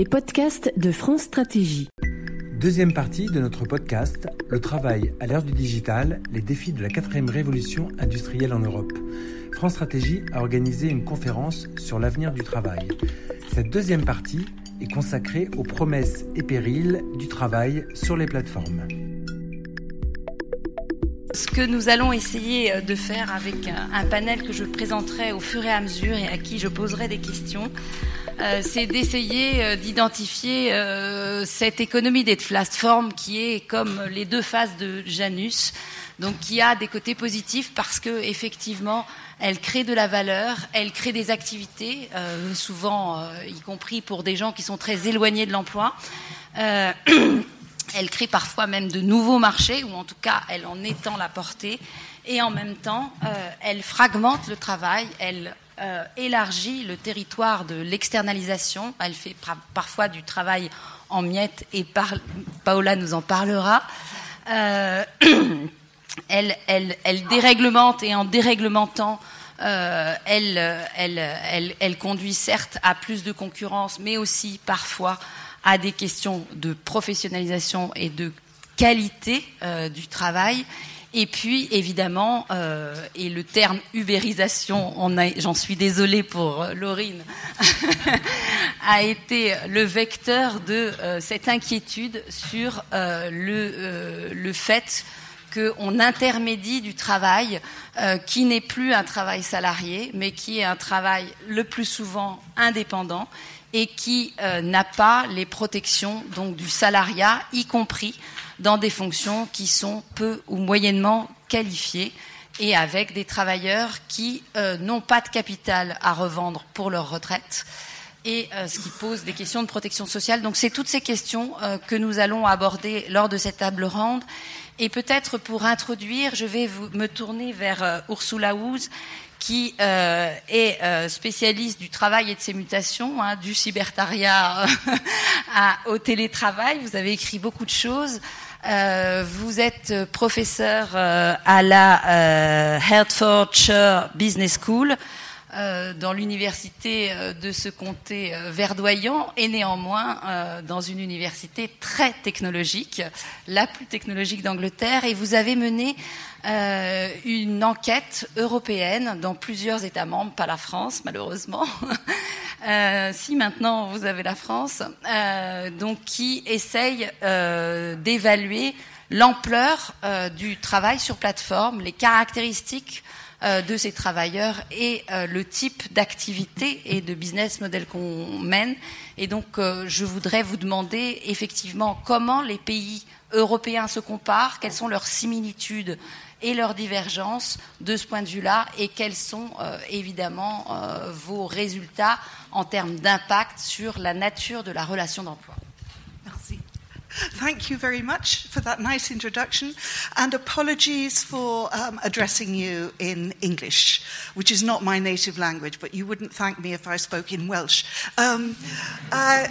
les podcasts de France Stratégie. Deuxième partie de notre podcast, le travail à l'ère du digital, les défis de la quatrième révolution industrielle en Europe. France Stratégie a organisé une conférence sur l'avenir du travail. Cette deuxième partie est consacrée aux promesses et périls du travail sur les plateformes. Ce que nous allons essayer euh, de faire avec un panel que je présenterai au fur et à mesure et à qui je poserai des questions, euh, c'est d'essayer euh, d'identifier cette économie des plateformes qui est comme les deux faces de Janus, donc qui a des côtés positifs parce que effectivement elle crée de la valeur, elle crée des activités, souvent y compris pour des gens qui sont très éloignés de l'emploi. Elle crée parfois même de nouveaux marchés, ou en tout cas, elle en étend la portée. Et en même temps, euh, elle fragmente le travail, elle euh, élargit le territoire de l'externalisation. Elle fait parfois du travail en miettes, et Paola nous en parlera. Euh, elle, déréglemente, et en déréglementant, elle, elle, conduit certes à plus de concurrence, mais aussi parfois à des questions de professionnalisation et de qualité euh, du travail. Et puis, évidemment, euh, et le terme ubérisation, j'en suis désolée pour euh, Laurine, a été le vecteur de cette inquiétude sur le, le fait qu'on intermédie du travail qui n'est plus un travail salarié, mais qui est un travail le plus souvent indépendant et qui euh, n'a pas les protections donc du salariat, y compris dans des fonctions qui sont peu ou moyennement qualifiées et avec des travailleurs qui euh, n'ont pas de capital à revendre pour leur retraite et euh, ce qui pose des questions de protection sociale. Donc c'est toutes ces questions que nous allons aborder lors de cette table ronde. Et peut-être pour introduire, je vais me tourner vers Ursula Woos, qui euh, est euh, spécialiste du travail et de ses mutations, hein, du cybertariat au télétravail. Vous avez écrit beaucoup de choses. Euh, vous êtes professeur à la Hertfordshire Business School. Dans l'université de ce comté verdoyant et néanmoins dans une université très technologique, la plus technologique d'Angleterre. Et vous avez mené euh, une enquête européenne dans plusieurs États membres, pas la France malheureusement. euh, si maintenant vous avez la France, euh, donc qui essaye euh, d'évaluer l'ampleur euh, du travail sur plateforme, les caractéristiques de ces travailleurs et le type d'activité et de business model qu'on mène. Et donc, je voudrais vous demander effectivement comment les pays européens se comparent, quelles sont leurs similitudes et leurs divergences de ce point de vue-là et quels sont euh, évidemment euh, vos résultats en termes d'impact sur la nature de la relation d'emploi. Merci. Thank you very much for that nice introduction, and apologies for um, addressing you in English, which is not my native language, but you wouldn't thank me if I spoke in Welsh. Um, uh,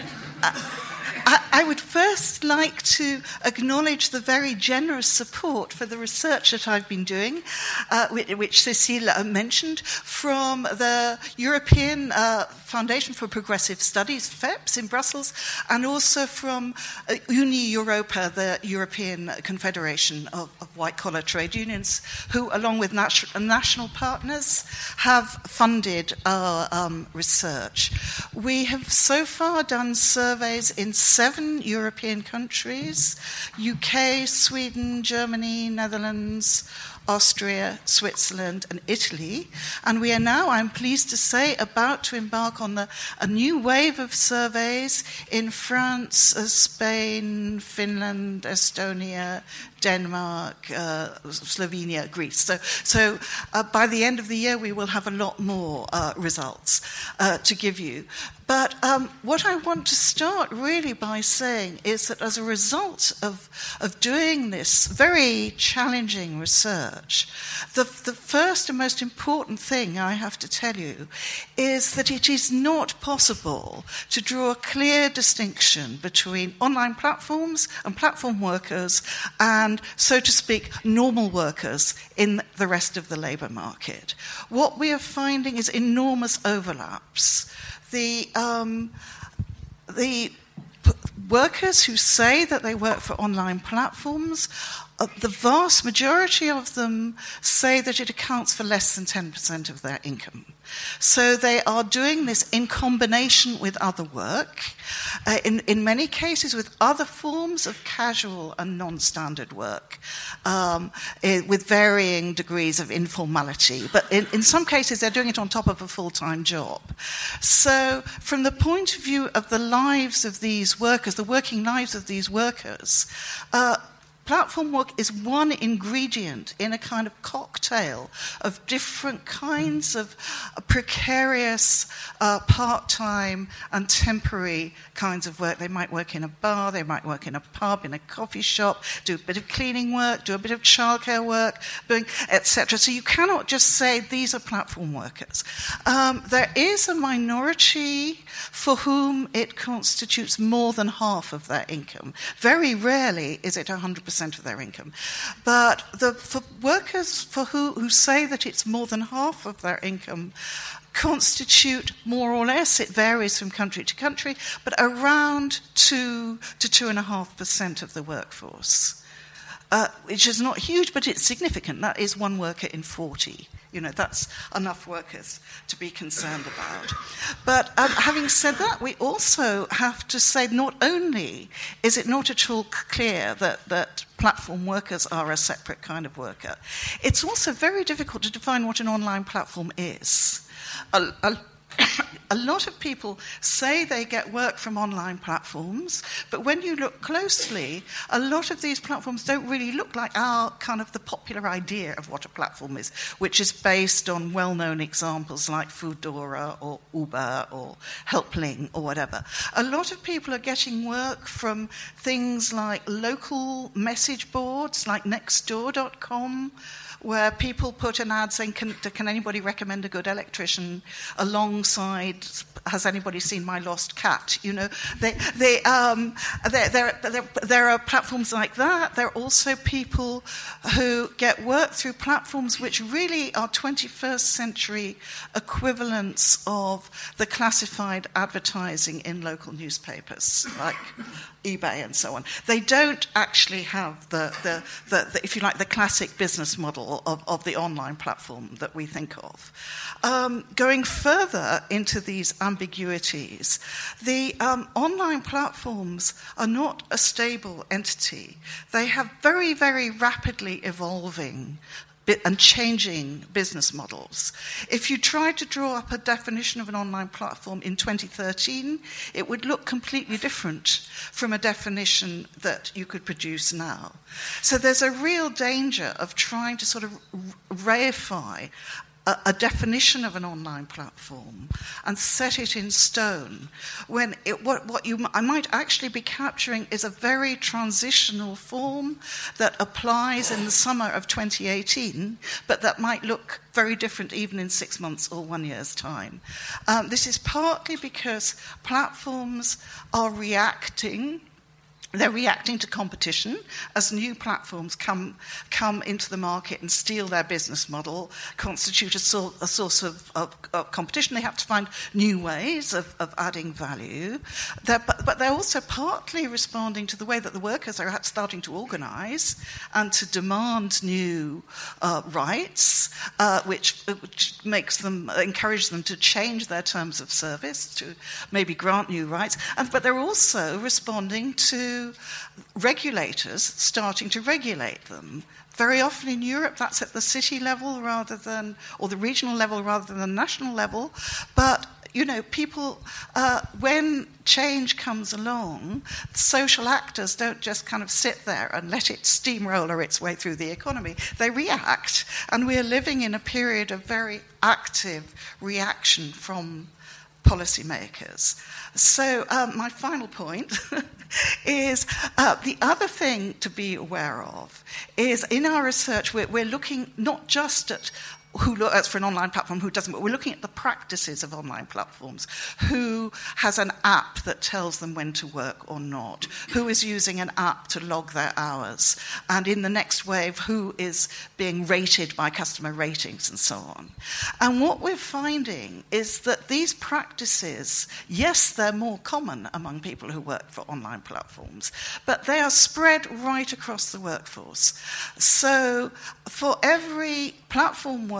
I, would first like to acknowledge the very generous support for the research that I've been doing, uh, which, Cecile uh, mentioned, from the European uh, Foundation for Progressive Studies, FEPS, in Brussels, and also from uh, Uni Europa, the European Confederation of, of White Collar Trade Unions, who, along with nat- national partners, have funded our um, research. We have so far done surveys in seven European countries UK, Sweden, Germany, Netherlands, Austria, Switzerland, and Italy. And we are now, I'm pleased to say, about to embark on the, a new wave of surveys in France, uh, Spain, Finland, Estonia, Denmark, uh, Slovenia, Greece. So, so uh, by the end of the year, we will have a lot more uh, results uh, to give you. But um, what I want to start really by saying is that as a result of, of doing this very challenging research, the, the first and most important thing I have to tell you is that it is not possible to draw a clear distinction between online platforms and platform workers and, so to speak, normal workers in the rest of the labour market. What we are finding is enormous overlaps the um, the p- workers who say that they work for online platforms, uh, the vast majority of them say that it accounts for less than 10% of their income. So they are doing this in combination with other work, uh, in, in many cases with other forms of casual and non standard work, um, eh, with varying degrees of informality. But in, in some cases, they're doing it on top of a full time job. So, from the point of view of the lives of these workers, the working lives of these workers, uh, platform work is one ingredient in a kind of cocktail of different kinds of precarious, uh, part time, and temporary kinds of work. They might work in a bar, they might work in a pub, in a coffee shop, do a bit of cleaning work, do a bit of childcare work, etc. So you cannot just say these are platform workers. Um, there is a minority for whom it constitutes more than half of their income. Very rarely is it 100% of their income. But the, for workers for who, who say that it's more than half of their income, constitute more or less, it varies from country to country, but around 2 to 2.5% of the workforce. Uh, which is not huge, but it's significant. That is one worker in 40. You know, that's enough workers to be concerned about. But um, having said that, we also have to say not only is it not at all clear that, that platform workers are a separate kind of worker, it's also very difficult to define what an online platform is. A, a, a lot of people say they get work from online platforms, but when you look closely, a lot of these platforms don't really look like our kind of the popular idea of what a platform is, which is based on well known examples like Foodora or Uber or Helpling or whatever. A lot of people are getting work from things like local message boards like Nextdoor.com where people put an ad saying, can, can anybody recommend a good electrician alongside, has anybody seen my lost cat? You know, they, they, um, there, there, are platforms like that. There are also people who get work through platforms which really are 21st century equivalents of the classified advertising in local newspapers, like eBay and so on. They don't actually have the, the, the, the if you like, the classic business model of, of the online platform that we think of. Um, going further into these ambiguities, the um, online platforms are not a stable entity. They have very, very rapidly evolving and changing business models. If you tried to draw up a definition of an online platform in 2013, it would look completely different from a definition that you could produce now. So there's a real danger of trying to sort of reify a, a, definition of an online platform and set it in stone when it, what, what you I might actually be capturing is a very transitional form that applies in the summer of 2018, but that might look very different even in six months or one year's time. Um, this is partly because platforms are reacting they're reacting to competition as new platforms come, come into the market and steal their business model, constitute a, a source of, of, of, competition. They have to find new ways of, of adding value. They're, but, but, they're also partly responding to the way that the workers are starting to organize and to demand new uh, rights, uh, which, which makes them, encourage them to change their terms of service, to maybe grant new rights. And, but they're also responding to regulators starting to regulate them. Very often in Europe, that's at the city level rather than, or the regional level rather than the national level. But you know, people, uh, when change comes along, social actors don't just kind of sit there and let it steamroller its way through the economy. They react. And we're living in a period of very active reaction from policymakers. So, um, my final point is uh, the other thing to be aware of is in our research, we're, we're looking not just at who look, that's for an online platform who doesn't, but we're looking at the practices of online platforms. Who has an app that tells them when to work or not? Who is using an app to log their hours? And in the next wave, who is being rated by customer ratings and so on? And what we're finding is that these practices, yes, they're more common among people who work for online platforms, but they are spread right across the workforce. So for every platform worker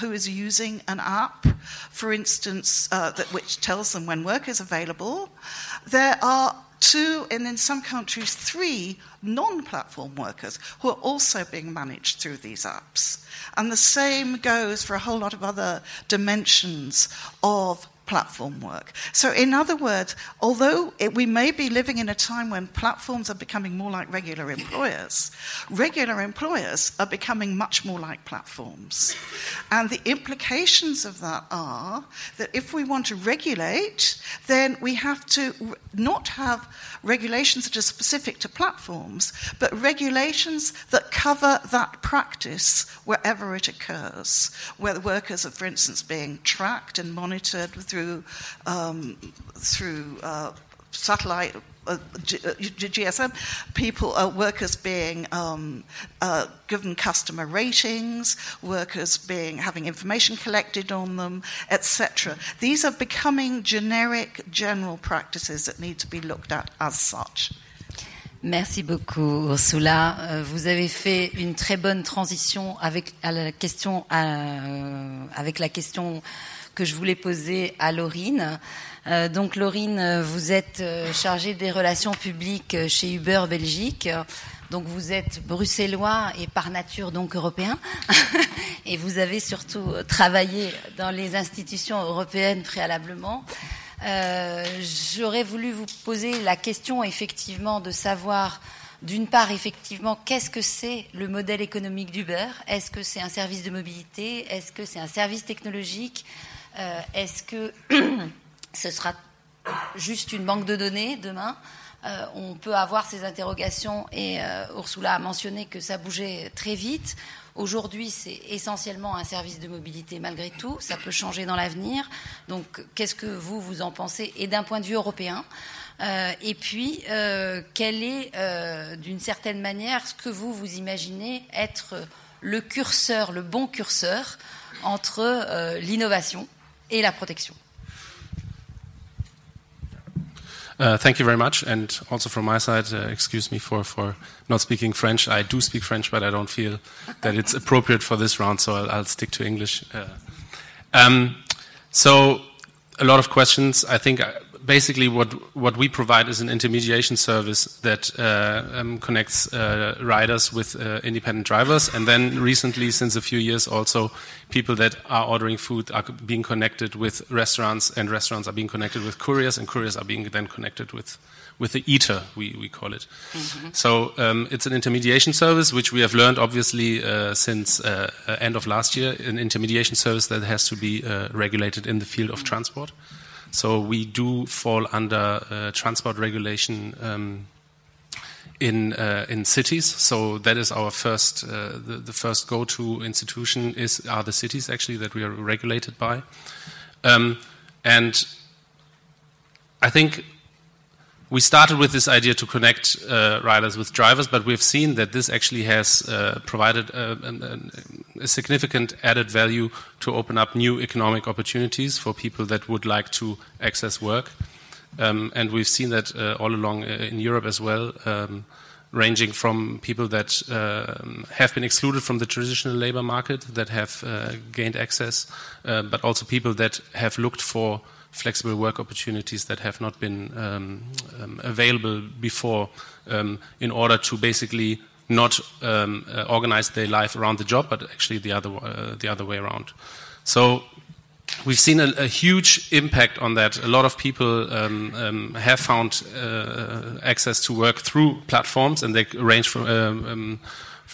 who is using an app, for instance, uh, that, which tells them when work is available, there are two, and in some countries, three non platform workers who are also being managed through these apps. And the same goes for a whole lot of other dimensions of platform work. So, in other words, although it, we may be living in a time when platforms are becoming more like regular employers, regular employers are becoming much more like platforms. And the implications of that are that if we want to regulate, then we have to not have regulations that are specific to platforms, but regulations that cover that practice wherever it occurs, where the workers are, for instance, being tracked and monitored through, um, through uh, satellite. Uh, G- uh, GSM, people, uh, workers being um, uh, given customer ratings, workers being having information collected on them, etc. These are becoming generic, general practices that need to be looked at as such. Merci beaucoup, Ursula. Euh, vous avez fait une très bonne transition avec à la question, à- avec la question que je voulais poser à Laurine. Euh, donc, Laurine, euh, vous êtes euh, chargée des relations publiques chez Uber Belgique. Donc, vous êtes bruxellois et par nature donc européen. et vous avez surtout travaillé dans les institutions européennes préalablement. J'aurais voulu vous poser la question effectivement de savoir d'une part effectivement qu'est-ce que c'est le modèle économique d'Uber? Est-ce que c'est un service de mobilité? Est-ce que c'est un service technologique? Est-ce que ce sera juste une banque de données demain Euh, on peut avoir ces interrogations et euh, Ursula a mentionné que ça bougeait très vite. Aujourd'hui, c'est essentiellement un service de mobilité malgré tout. Ça peut changer dans l'avenir. Donc, qu'est-ce que vous, vous en pensez Et d'un point de vue européen? Euh, Et puis, quel est, d'une certaine manière, ce que vous, vous imaginez être le curseur, le bon curseur entre l'innovation et la protection? Uh, thank you very much, and also from my side, uh, excuse me for, for not speaking French. I do speak French, but I don't feel that it's appropriate for this round, so I'll, I'll stick to English. Uh, um, so, a lot of questions. I think uh, basically what what we provide is an intermediation service that uh, um, connects uh, riders with uh, independent drivers, and then recently, since a few years, also people that are ordering food are being connected with restaurants, and restaurants are being connected with couriers, and couriers are being then connected with with the eater, we, we call it. So um, it's an intermediation service, which we have learned obviously uh, since uh, end of last year, an intermediation service that has to be uh, regulated in the field of transport. So we do fall under uh, transport regulation um, in uh, in cities. So that is our first uh, the, the first go-to institution is are the cities actually that we are regulated by, um, and I think we started with this idea to connect uh, riders with drivers, but we've seen that this actually has uh, provided a, a, a significant added value to open up new economic opportunities for people that would like to access work. Um, and we've seen that uh, all along uh, in Europe as well, um, ranging from people that um, have been excluded from the traditional labor market, that have uh, gained access, uh, but also people that have looked for flexible work opportunities that have not been um, um, available before um, in order to basically not um, uh, organize their life around the job, but actually the other, uh, the other way around. So we've seen a, a huge impact on that. A lot of people um, um, have found uh, access to work through platforms, and they range from. Um,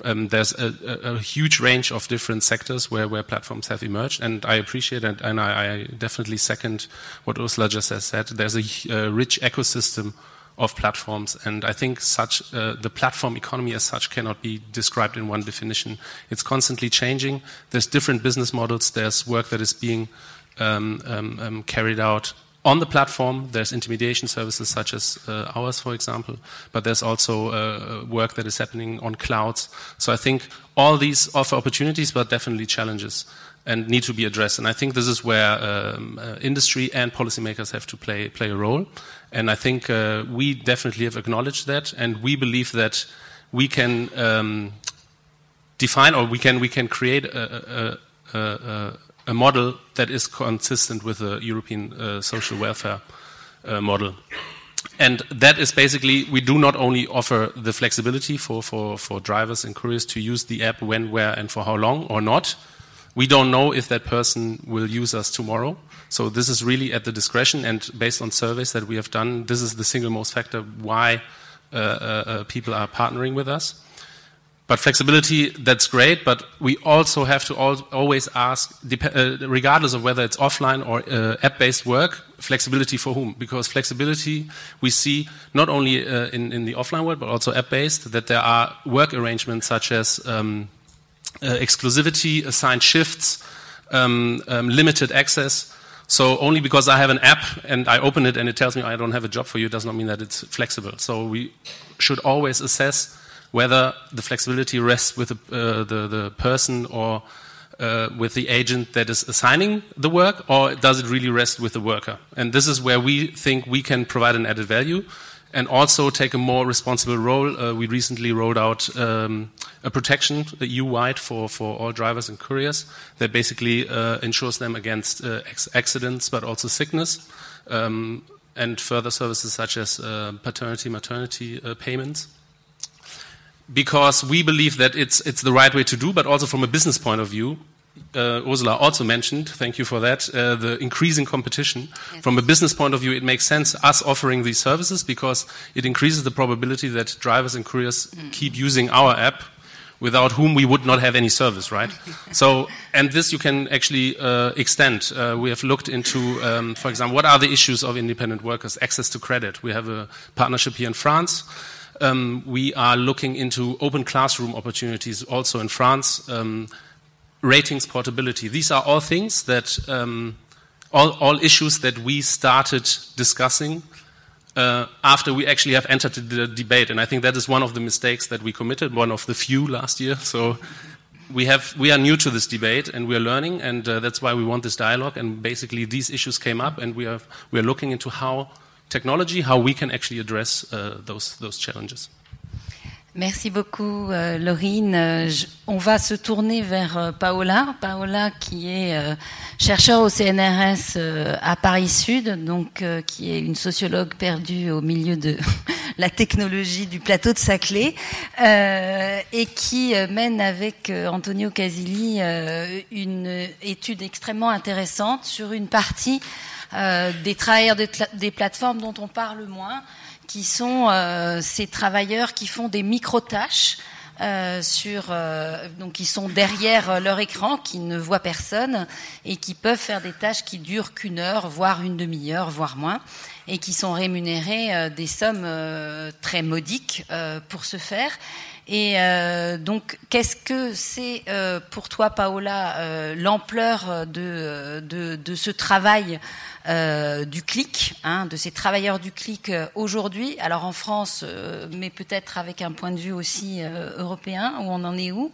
um, there's a, a, a huge range of different sectors where, where platforms have emerged, and I appreciate it, and I, I definitely second what Ursula just has said. There's a, uh rich ecosystem of platforms. And I think such uh, the platform economy as such cannot be described in one definition. It's constantly changing. There's different business models. There's work that is being um, um, um carried out on the platform. There's intermediation services such as uh, ours, for example, but there's also uh, work that is happening on clouds. So I think all these offer opportunities, but definitely challenges and need to be addressed. And I think this is where um, uh, industry and policymakers have to play play a role. And I think uh, we definitely have acknowledged that, and we believe that we can um, define or we can we can create a, a, a, a, model that is consistent with the European uh, social welfare uh, model. And that is basically, we do not only offer the flexibility for, for, for drivers and couriers to use the app when, where, and for how long or not, we don't know if that person will use us tomorrow. So this is really at the discretion, and based on surveys that we have done, this is the single most factor why uh, uh, uh people are partnering with us. But flexibility, that's great, but we also have to al always ask, uh, regardless of whether it's offline or uh, app based work, flexibility for whom? Because flexibility we see not only uh, in, in, the offline world, but also app based, that there are work arrangements such as um, uh, exclusivity, assigned shifts, um, um, limited access. So only because I have an app and I open it and it tells me I don't have a job for you does not mean that it's flexible. So we should always assess whether the flexibility rests with the, uh, the, the, person or uh, with the agent that is assigning the work, or does it really rest with the worker? And this is where we think we can provide an added value and also take a more responsible role. Uh, we recently rolled out um, a protection EU-wide for, for all drivers and couriers that basically uh, ensures them against uh, accidents but also sickness um, and further services such as uh, paternity, maternity payments. Because we believe that it's, it's the right way to do, but also from a business point of view, uh, Ursula also mentioned, thank you for that, uh, the increasing competition. Yes. From a business point of view, it makes sense us offering these services because it increases the probability that drivers and couriers mm. keep using our app without whom we would not have any service, right? so, and this you can actually uh, extend. Uh, we have looked into, um, for example, what are the issues of independent workers? Access to credit. We have a partnership here in France. Um, we are looking into open classroom opportunities also in France. Um, ratings portability. These are all things that, um, all, all, issues that we started discussing uh, after we actually have entered the debate. And I think that is one of the mistakes that we committed, one of the few last year. So we, have, we are new to this debate and we are learning, and uh, that's why we want this dialogue. And basically, these issues came up, and we are, we are looking into how technology, how we can actually address uh, those, those challenges. Merci beaucoup, euh, Laurine. Euh, on va se tourner vers euh, Paola. Paola, qui est chercheur au CNRS à Paris Sud, donc qui est une sociologue perdue au milieu de la technologie du plateau de Saclay, et qui mène avec Antonio Casilli une étude extrêmement intéressante sur une partie des travailleurs des plateformes dont on parle moins qui sont euh, ces travailleurs qui font des micro-tâches. Euh, sur euh, donc qui sont derrière leur écran, qui ne voient personne et qui peuvent faire des tâches qui durent qu'une heure, voire une demi-heure, voire moins, et qui sont rémunérés des sommes très modiques pour ce faire. Et donc, qu'est-ce que c'est pour toi, Paola, l'ampleur de, de, ce travail euh, du clic, hein, de ces travailleurs du clic euh, aujourd'hui? Alors en France, euh, mais peut-être avec un point de vue aussi européen, où on en est où?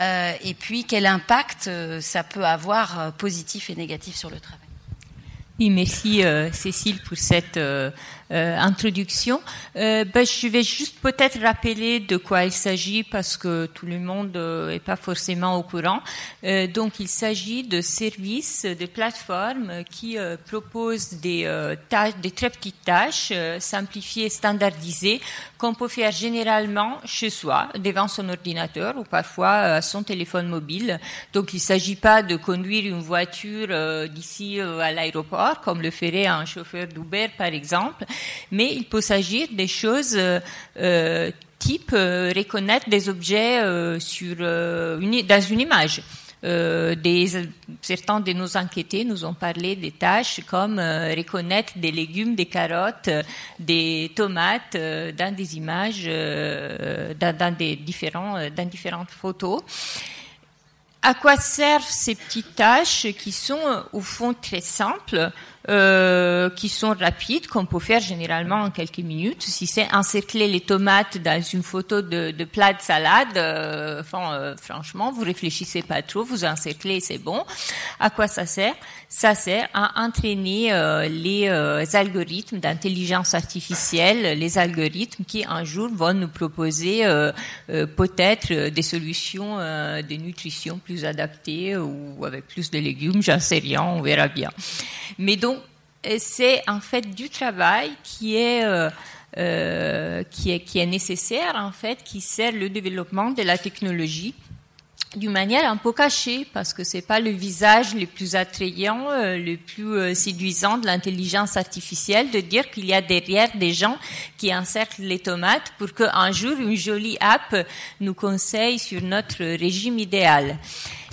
Et puis quel impact ça peut avoir positif et négatif sur le travail? Oui, merci Cécile pour cette euh, introduction. Euh, ben, je vais juste peut-être rappeler de quoi il s'agit parce que tout le monde n'est euh, pas forcément au courant. Euh, donc, il s'agit de services, de plateformes qui euh, proposent des tâches, des très petites tâches simplifiées, standardisées, qu'on peut faire généralement chez soi, devant son ordinateur ou parfois son téléphone mobile. Donc, il ne s'agit pas de conduire une voiture d'ici à l'aéroport, comme le ferait un chauffeur d'Uber, par exemple, mais il peut s'agir des choses euh, euh type euh, reconnaître des objets dans une image. Certains de nos enquêtés nous ont parlé des tâches comme reconnaître des légumes, des carottes, des tomates dans des images, dans, dans différentes photos. À quoi servent ces petites tâches qui sont au fond très simples? Euh, qui sont rapides, qu'on peut faire généralement en quelques minutes. Si c'est encercler les tomates dans une photo de, de plat de salade, euh, enfin, euh, franchement, vous réfléchissez pas trop, vous encerclez, c'est bon. À quoi ça sert? Ça sert à entraîner euh, les algorithmes d'intelligence artificielle, les algorithmes qui un jour vont nous proposer peut-être des solutions de nutrition plus adaptées ou avec plus de légumes, j'en sais rien, on verra bien. Mais donc c'est en fait du travail qui est, euh, euh, qui est, qui est nécessaire, en fait, qui sert le développement de la technologie d'une manière un peu cachée, parce que c'est pas le visage le plus attrayant, euh, le plus euh, séduisant de l'intelligence artificielle de dire qu'il y a derrière des gens qui encerclent les tomates pour qu'un jour une jolie app nous conseille sur notre régime idéal.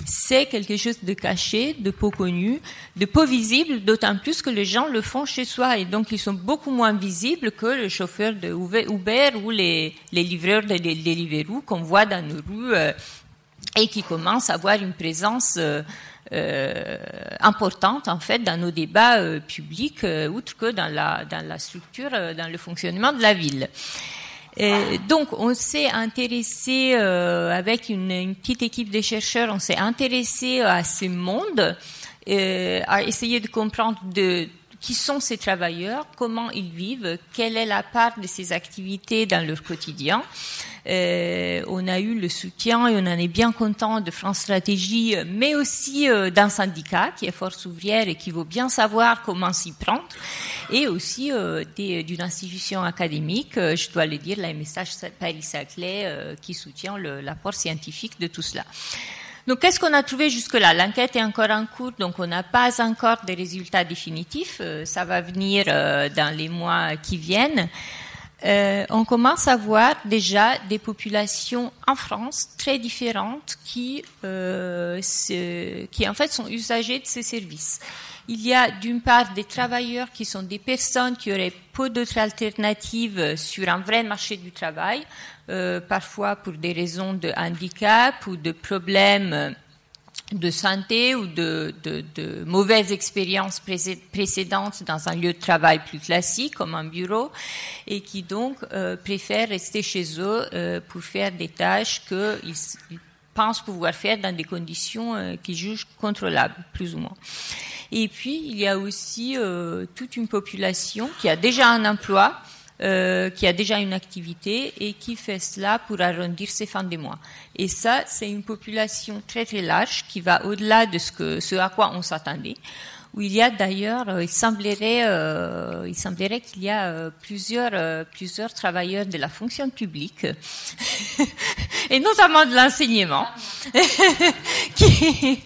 C'est quelque chose de caché, de peu connu, de peu visible, d'autant plus que les gens le font chez soi et donc ils sont beaucoup moins visibles que le chauffeur de Uber ou les, les livreurs de Deliveroo qu'on voit dans nos rues euh, et qui commence à avoir une présence euh, euh, importante en fait dans nos débats euh, publics, outre que dans la, dans la structure, dans le fonctionnement de la ville. donc, on s'est intéressé avec une, une, petite équipe de chercheurs, on s'est intéressé à ce monde, à essayer de comprendre de, qui sont ces travailleurs, comment ils vivent, quelle est la part de ces activités dans leur quotidien. Euh, on a eu le soutien et on en est bien content de France Stratégie, mais aussi euh, d'un syndicat qui est Force ouvrière et qui veut bien savoir comment s'y prendre, et aussi euh, d'une institution académique, je dois le dire, la MSH Paris-Saclay, qui soutient l'apport scientifique de tout cela. Donc, qu'est-ce qu'on a trouvé jusque-là? L'enquête est encore en cours, donc on n'a pas encore des résultats définitifs. ça va venir dans les mois qui viennent. Euh, on commence à voir déjà des populations en France très différentes qui, euh, qui en fait sont usagers de ces services. Il y a d'une part des travailleurs qui sont des personnes qui auraient peu d'autres alternatives sur un vrai marché du travail, euh, parfois pour des raisons de handicap ou de problèmes de santé ou de, mauvaises expériences précédentes dans un lieu de travail plus classique comme un bureau et qui donc euh, préfèrent rester chez eux euh, pour faire des tâches qu'ils pensent pouvoir faire dans des conditions euh, qu'ils jugent contrôlables, plus ou moins. Et puis, il y a aussi euh, toute une population qui a déjà un emploi, euh, qui a déjà une activité et qui fait cela pour arrondir ses fins de mois. Et ça, c'est une population très très large qui va au-delà de ce, que, ce à quoi on s'attendait où il y a d'ailleurs, euh, il semblerait, euh, il semblerait qu'il y a euh, plusieurs, plusieurs travailleurs de la fonction publique, et notamment de l'enseignement, qui,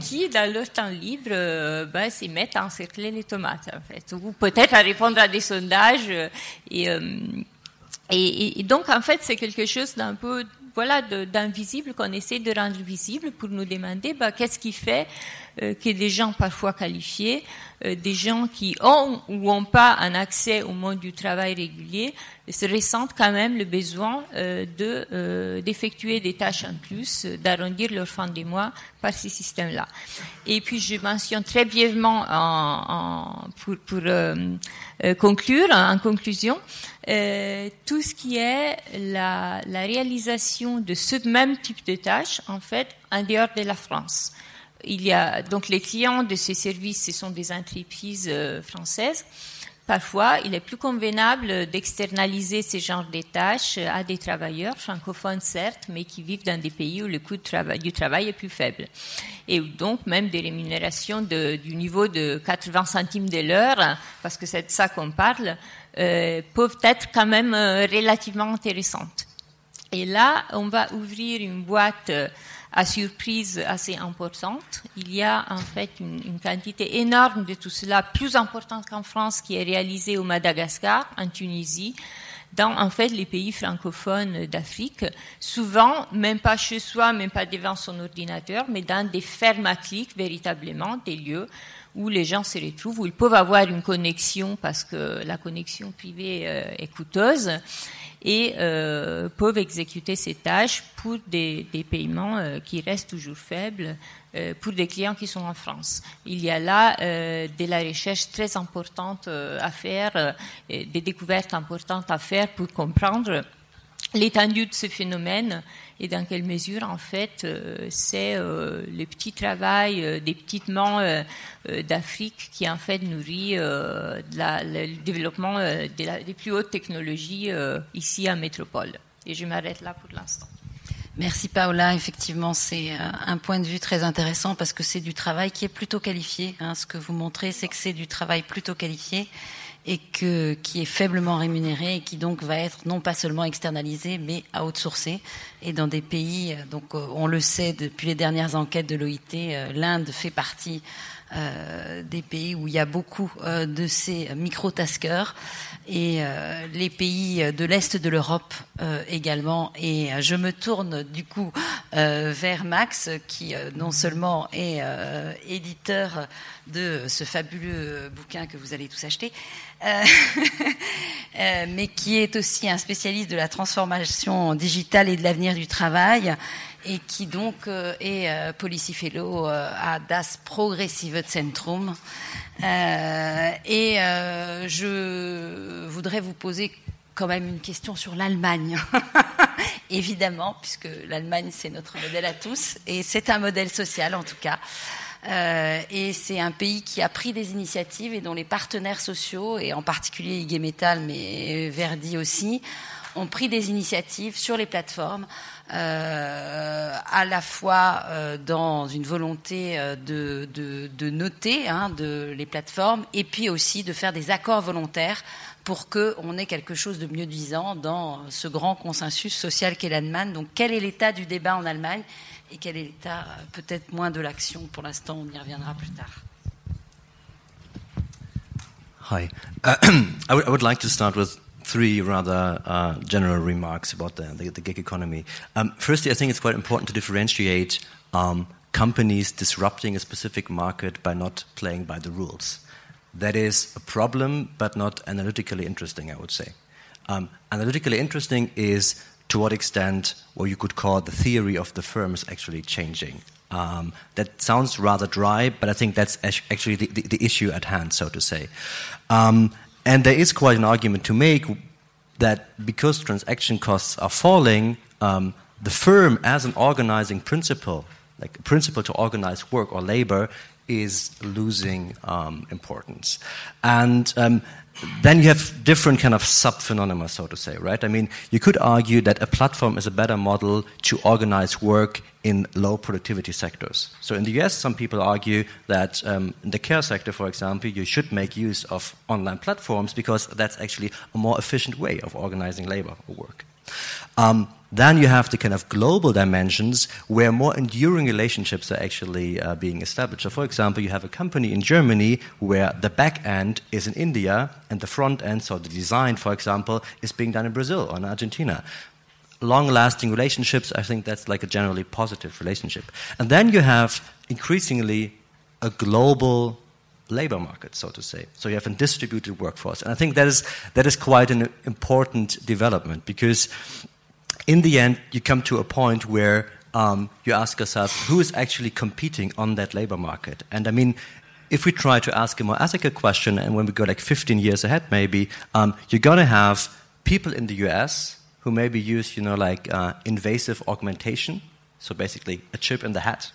qui, dans leur temps libre, ben, s'y mettent à encercler les tomates, en fait, ou peut-être à répondre à des sondages. Et, et, et donc, en fait, c'est quelque chose d'un peu voilà, d'invisible qu'on essaie de rendre visible pour nous demander bah, qu'est-ce qui fait euh, que des gens parfois qualifiés, euh, des gens qui ont ou n'ont pas un accès au monde du travail régulier, se ressentent quand même le besoin euh, de d'effectuer des tâches en plus, d'arrondir leur fin de mois par ces systèmes-là. Et puis je mentionne très brièvement en, en, pour, pour conclure, en conclusion, euh, tout ce qui est la, la, réalisation de ce même type de tâches, en fait, en dehors de la France. Donc les clients de ces services, ce sont des entreprises euh, françaises. Parfois, il est plus convenable d'externaliser ce genre de tâches à des travailleurs francophones, certes, mais qui vivent dans des pays où le coût du travail est plus faible. Et donc, même des rémunérations du niveau de 80 centimes de l'heure, parce que c'est de ça qu'on parle, euh, peuvent être quand même euh, relativement intéressantes. Et là, on va ouvrir une boîte euh, à surprise assez importante. Il y a en fait une, une quantité énorme de tout cela, plus importante qu'en France, qui est réalisée au Madagascar, en Tunisie, dans en fait les pays francophones d'Afrique, souvent même pas chez soi, même pas devant son ordinateur, mais dans des fermes à clics véritablement, des lieux où les gens se retrouvent, où ils peuvent avoir une connexion parce que la connexion privée euh, est coûteuse et euh, peuvent exécuter ces tâches pour des, des paiements euh, qui restent toujours faibles pour des clients qui sont en France. Il y a là de la recherche très importante à faire, des découvertes importantes à faire pour comprendre l'étendue de ce phénomène et dans quelle mesure, en fait, c'est le petit travail des petites mains d'Afrique qui, en fait, nourrit le développement des plus hautes technologies ici à métropole. Et je m'arrête là pour l'instant. Merci Paola. Effectivement, c'est euh, un point de vue très intéressant parce que c'est du travail qui est plutôt qualifié. Hein. Ce que vous montrez, c'est que c'est du travail plutôt qualifié et que, qui est faiblement rémunéré et qui donc va être non pas seulement externalisé mais outsourcé. Et dans des pays, euh, donc euh, on le sait depuis les dernières enquêtes de l'OIT, l'Inde fait partie euh, des pays où il y a beaucoup euh, de ces micro-taskers et euh, les pays de l'Est de l'Europe également. Et je me tourne du coup vers Max, qui non seulement est éditeur de ce fabuleux bouquin que vous allez tous acheter, mais qui est aussi un spécialiste de la transformation digitale et de l'avenir du travail et qui donc euh, est euh, Policy Fellow euh, à Das Progressive Centrum. et je voudrais vous poser quand même une question sur l'Allemagne. Évidemment, puisque l'Allemagne, c'est notre modèle à tous, et c'est un modèle social en tout cas. Et c'est un pays qui a pris des initiatives et dont les partenaires sociaux, et en particulier IG Metal, mais Verdi aussi, ont pris des initiatives sur les plateformes euh, à la fois euh, dans une volonté euh, de, de, noter hein, les plateformes et puis aussi de faire des accords volontaires pour qu'on ait quelque chose de mieux disant dans ce grand consensus social qu'est l'Allemagne. Donc quel est l'état du débat en Allemagne et quel est l'état peut-être moins de l'action Pour l'instant, on y reviendra plus tard. Hi. I, I would like to start with three rather uh, general remarks about the, the, the gig economy. Um, firstly, I think it's quite important to differentiate um, companies disrupting a specific market by not playing by the rules. That is a problem, but not analytically interesting, I would say. Um, analytically interesting is to what extent what you could call the theory of the firm is actually changing. Um, that sounds rather dry, but I think that's actually the, the, the issue at hand, so to say. Um, and there is quite an argument to make that because transaction costs are falling, um, the firm as an organizing principle, like a principle to organize work or labor, is losing um, importance. And um, then you have different kind of sub-phenomena, so to say, right? I mean, you could argue that a platform is a better model to organize work in low productivity sectors. So in the US, some people argue that um, in the care sector, for example, you should make use of online platforms because that's actually a more efficient way of organizing labor or work. Um, then you have the kind of global dimensions where more enduring relationships are actually uh, being established. So, for example, you have a company in Germany where the back end is in India and the front end, so the design, for example, is being done in Brazil or in Argentina. Long lasting relationships, I think that's like a generally positive relationship. And then you have increasingly a global labor market, so to say. So you have a distributed workforce. And I think that is, that is quite an important development because in the end, you come to a point where um, you ask yourself, who is actually competing on that labor market? And I mean, if we try to ask a more ethical question, and when we go like 15 years ahead, maybe, um, you're going to have people in the US who maybe use, you know, like uh, invasive augmentation, so basically a chip in the hat.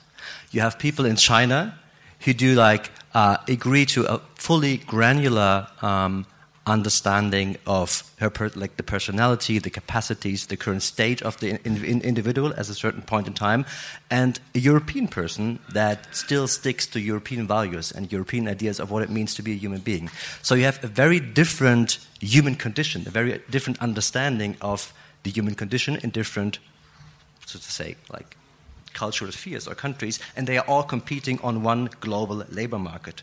You have people in China who do like uh, agree to a fully granular um, understanding of her per, like the personality, the capacities, the current state of the in, in individual at a certain point in time, and a European person that still sticks to European values and European ideas of what it means to be a human being. So you have a very different human condition, a very different understanding of the human condition in different, so to say, like cultural spheres or countries, and they are all competing on one global labor market.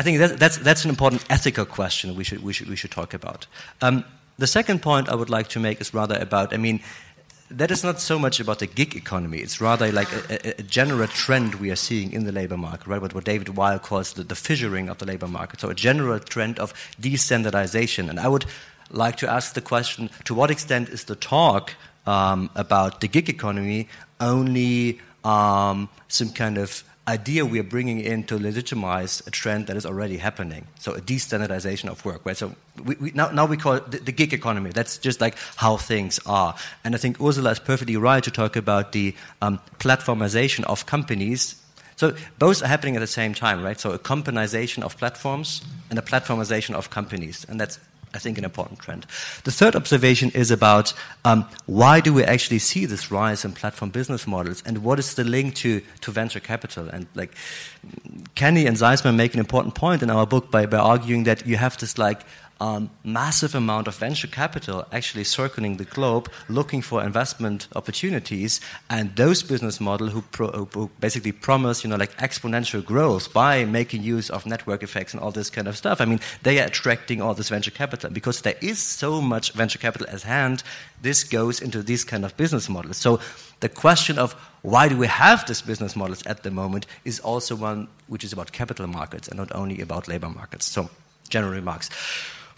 I think that, that's, that's an important ethical question we should, we should, we should talk about. Um, the second point I would like to make is rather about, I mean, that is not so much about the gig economy. It's rather like a, a, a, general trend we are seeing in the labor market, right? What, what David Weil calls the, the, fissuring of the labor market. So a general trend of destandarization. And I would like to ask the question: To what extent is the talk um, about the gig economy only um, some kind of idea we are bringing in to legitimize a trend that is already happening. So a destandardization of work, right? So we, we, now, now we call it the, the, gig economy. That's just like how things are. And I think Ursula is perfectly right to talk about the um, platformization of companies. So both are happening at the same time, right? So a companization of platforms and a platformization of companies. And that's I think, an important trend. The third observation is about um, why do we actually see this rise in platform business models, and what is the link to, to venture capital? And like Kenny and Zeisman make an important point in our book by, by arguing that you have this like um, massive amount of venture capital actually circling the globe looking for investment opportunities. And those business models who, pro, who, basically promise you know like exponential growth by making use of network effects and all this kind of stuff. I mean they are attracting all this venture capital because there is so much venture capital at hand. This goes into these kind of business models. So the question of why do we have these business models at the moment is also one which is about capital markets and not only about labor markets. So general remarks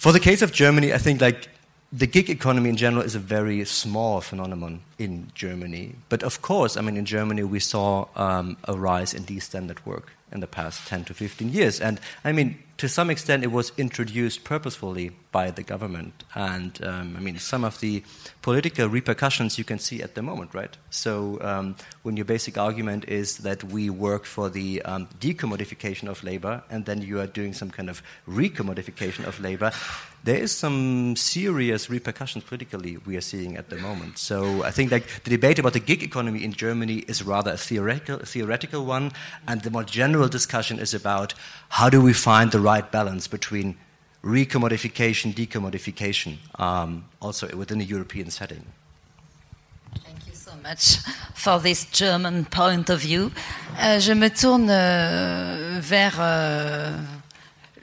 for the case of Germany, I think like the gig economy in general is a very small phenomenon in Germany. But of course, I mean, in Germany, we saw um, a rise in de-standard work in the past 10 to 15 years. And I mean, to some extent, it was introduced purposefully by the government. And um, I mean, some of the political repercussions you can see at the moment, right? So, um, when your basic argument is that we work for the um, decommodification of labor, and then you are doing some kind of recommodification of labor, there is some serious repercussions politically we are seeing at the moment. So I think like the debate about the gig economy in Germany is rather a theoretical, a theoretical one, and the more general discussion is about how do we find the right balance between recommodification, decommodification, um, also within a European setting. Thank you so much for this German point of view. Euh, je me tourne euh, vers euh,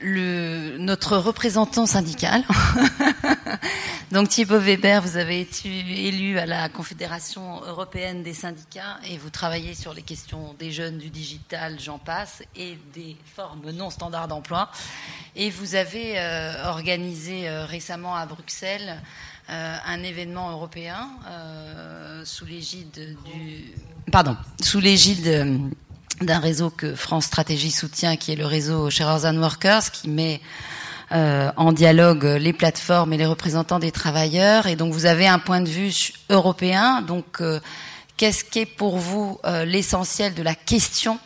le, notre représentant syndical. Donc Thibaut Weber, vous avez été élu à la Confédération européenne des syndicats et vous travaillez sur les questions des jeunes, du digital, j'en passe, et des formes non standards d'emploi. Et vous avez euh, organisé euh, récemment à Bruxelles euh, un événement européen sous l'égide du... Pardon, sous l'égide d'un réseau que France Stratégie soutient, qui est le réseau Sharers and Workers, qui met euh, en dialogue les plateformes et les représentants des travailleurs. Et donc vous avez un point de vue européen. Donc euh, qu'est-ce qui est pour vous euh, l'essentiel de la question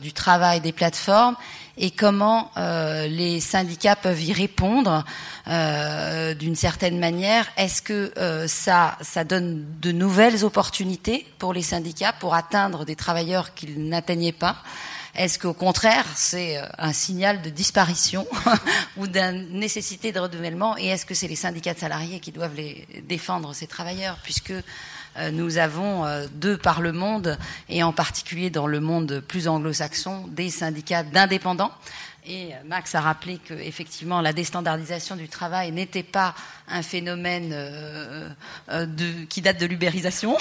du travail des plateformes? Et comment euh, les syndicats peuvent y répondre euh, d'une certaine manière. Est-ce que euh, ça, ça donne de nouvelles opportunités pour les syndicats pour atteindre des travailleurs qu'ils n'atteignaient pas? Est-ce qu'au contraire, c'est un signal de disparition ou d'une nécessité de renouvellement? Et est-ce que c'est les syndicats de salariés qui doivent les défendre ces travailleurs? Puisque euh, nous avons euh, deux par le monde, et en particulier dans le monde plus anglo-saxon, des syndicats d'indépendants. Et euh, Max a rappelé que effectivement la déstandardisation du travail n'était pas un phénomène qui date de l'ubérisation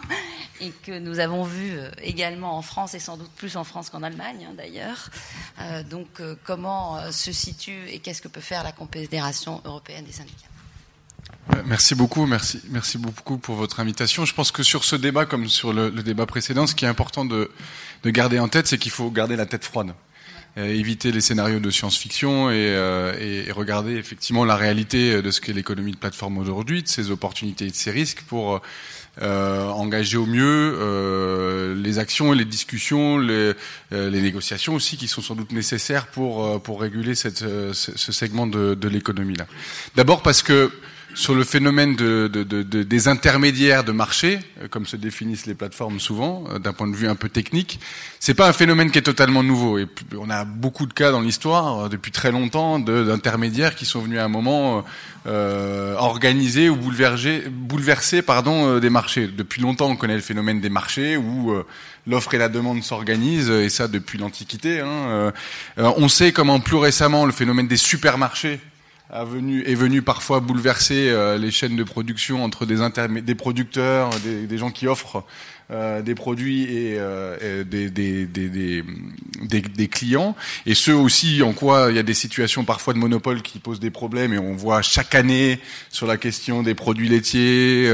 et que nous avons vu également en France et sans doute plus en France qu'en Allemagne hein, d'ailleurs. donc comment se situe et qu'est-ce que peut faire la Confédération européenne des syndicats? euh, merci beaucoup, merci, beaucoup pour votre invitation. Je pense que sur ce débat, comme sur le, débat précédent, ce qui est important de, de garder en tête, c'est qu'il faut garder la tête froide. Euh, éviter les scénarios de science-fiction et, euh, et, regarder effectivement la réalité de ce qu'est l'économie de plateforme aujourd'hui, de ses opportunités et de ses risques pour euh, engager au mieux euh, les actions et les discussions, les, euh, négociations aussi qui sont sans doute nécessaires pour, réguler ce segment de, de l'économie là. D'abord parce que sur le phénomène de, de, de, des intermédiaires de marché, euh, comme se définissent les plateformes souvent, euh, d'un point de vue un peu technique, c'est pas un phénomène qui est totalement nouveau. Et on a beaucoup de cas dans l'histoire, euh, depuis très longtemps, d'intermédiaires qui sont venus à un moment euh, organiser ou bouleverser, bouleverser pardon, des marchés. Depuis longtemps, on connaît le phénomène des marchés où l'offre et la demande s'organisent, et ça depuis l'Antiquité. Hein. on sait comment plus récemment le phénomène des supermarchés a est venu parfois bouleverser euh, les chaînes de production entre des, producteurs, des, des, gens qui offrent euh, des produits et, euh, des, clients, et ceux aussi en quoi il y a des situations parfois de monopole qui posent des problèmes, et on voit chaque année sur la question des produits laitiers,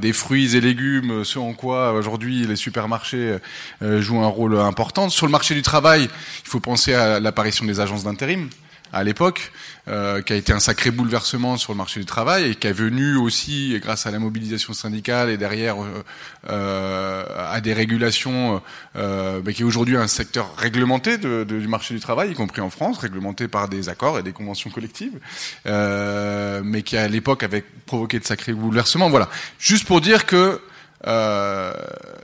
des fruits et légumes, ce en quoi aujourd'hui les supermarchés jouent un rôle important. Sur le marché du travail, il faut penser à l'apparition des agences d'intérim à l'époque, euh, qui a été un sacré bouleversement sur le marché du travail et qui est venu aussi, grâce à la mobilisation syndicale et derrière euh, euh à des régulations, euh, bah, qui est aujourd'hui un secteur réglementé de, de, du marché du travail, y compris en France, réglementé par des accords et des conventions collectives, euh, mais qui à l'époque avait provoqué de sacrés bouleversements. Voilà, juste pour dire que euh,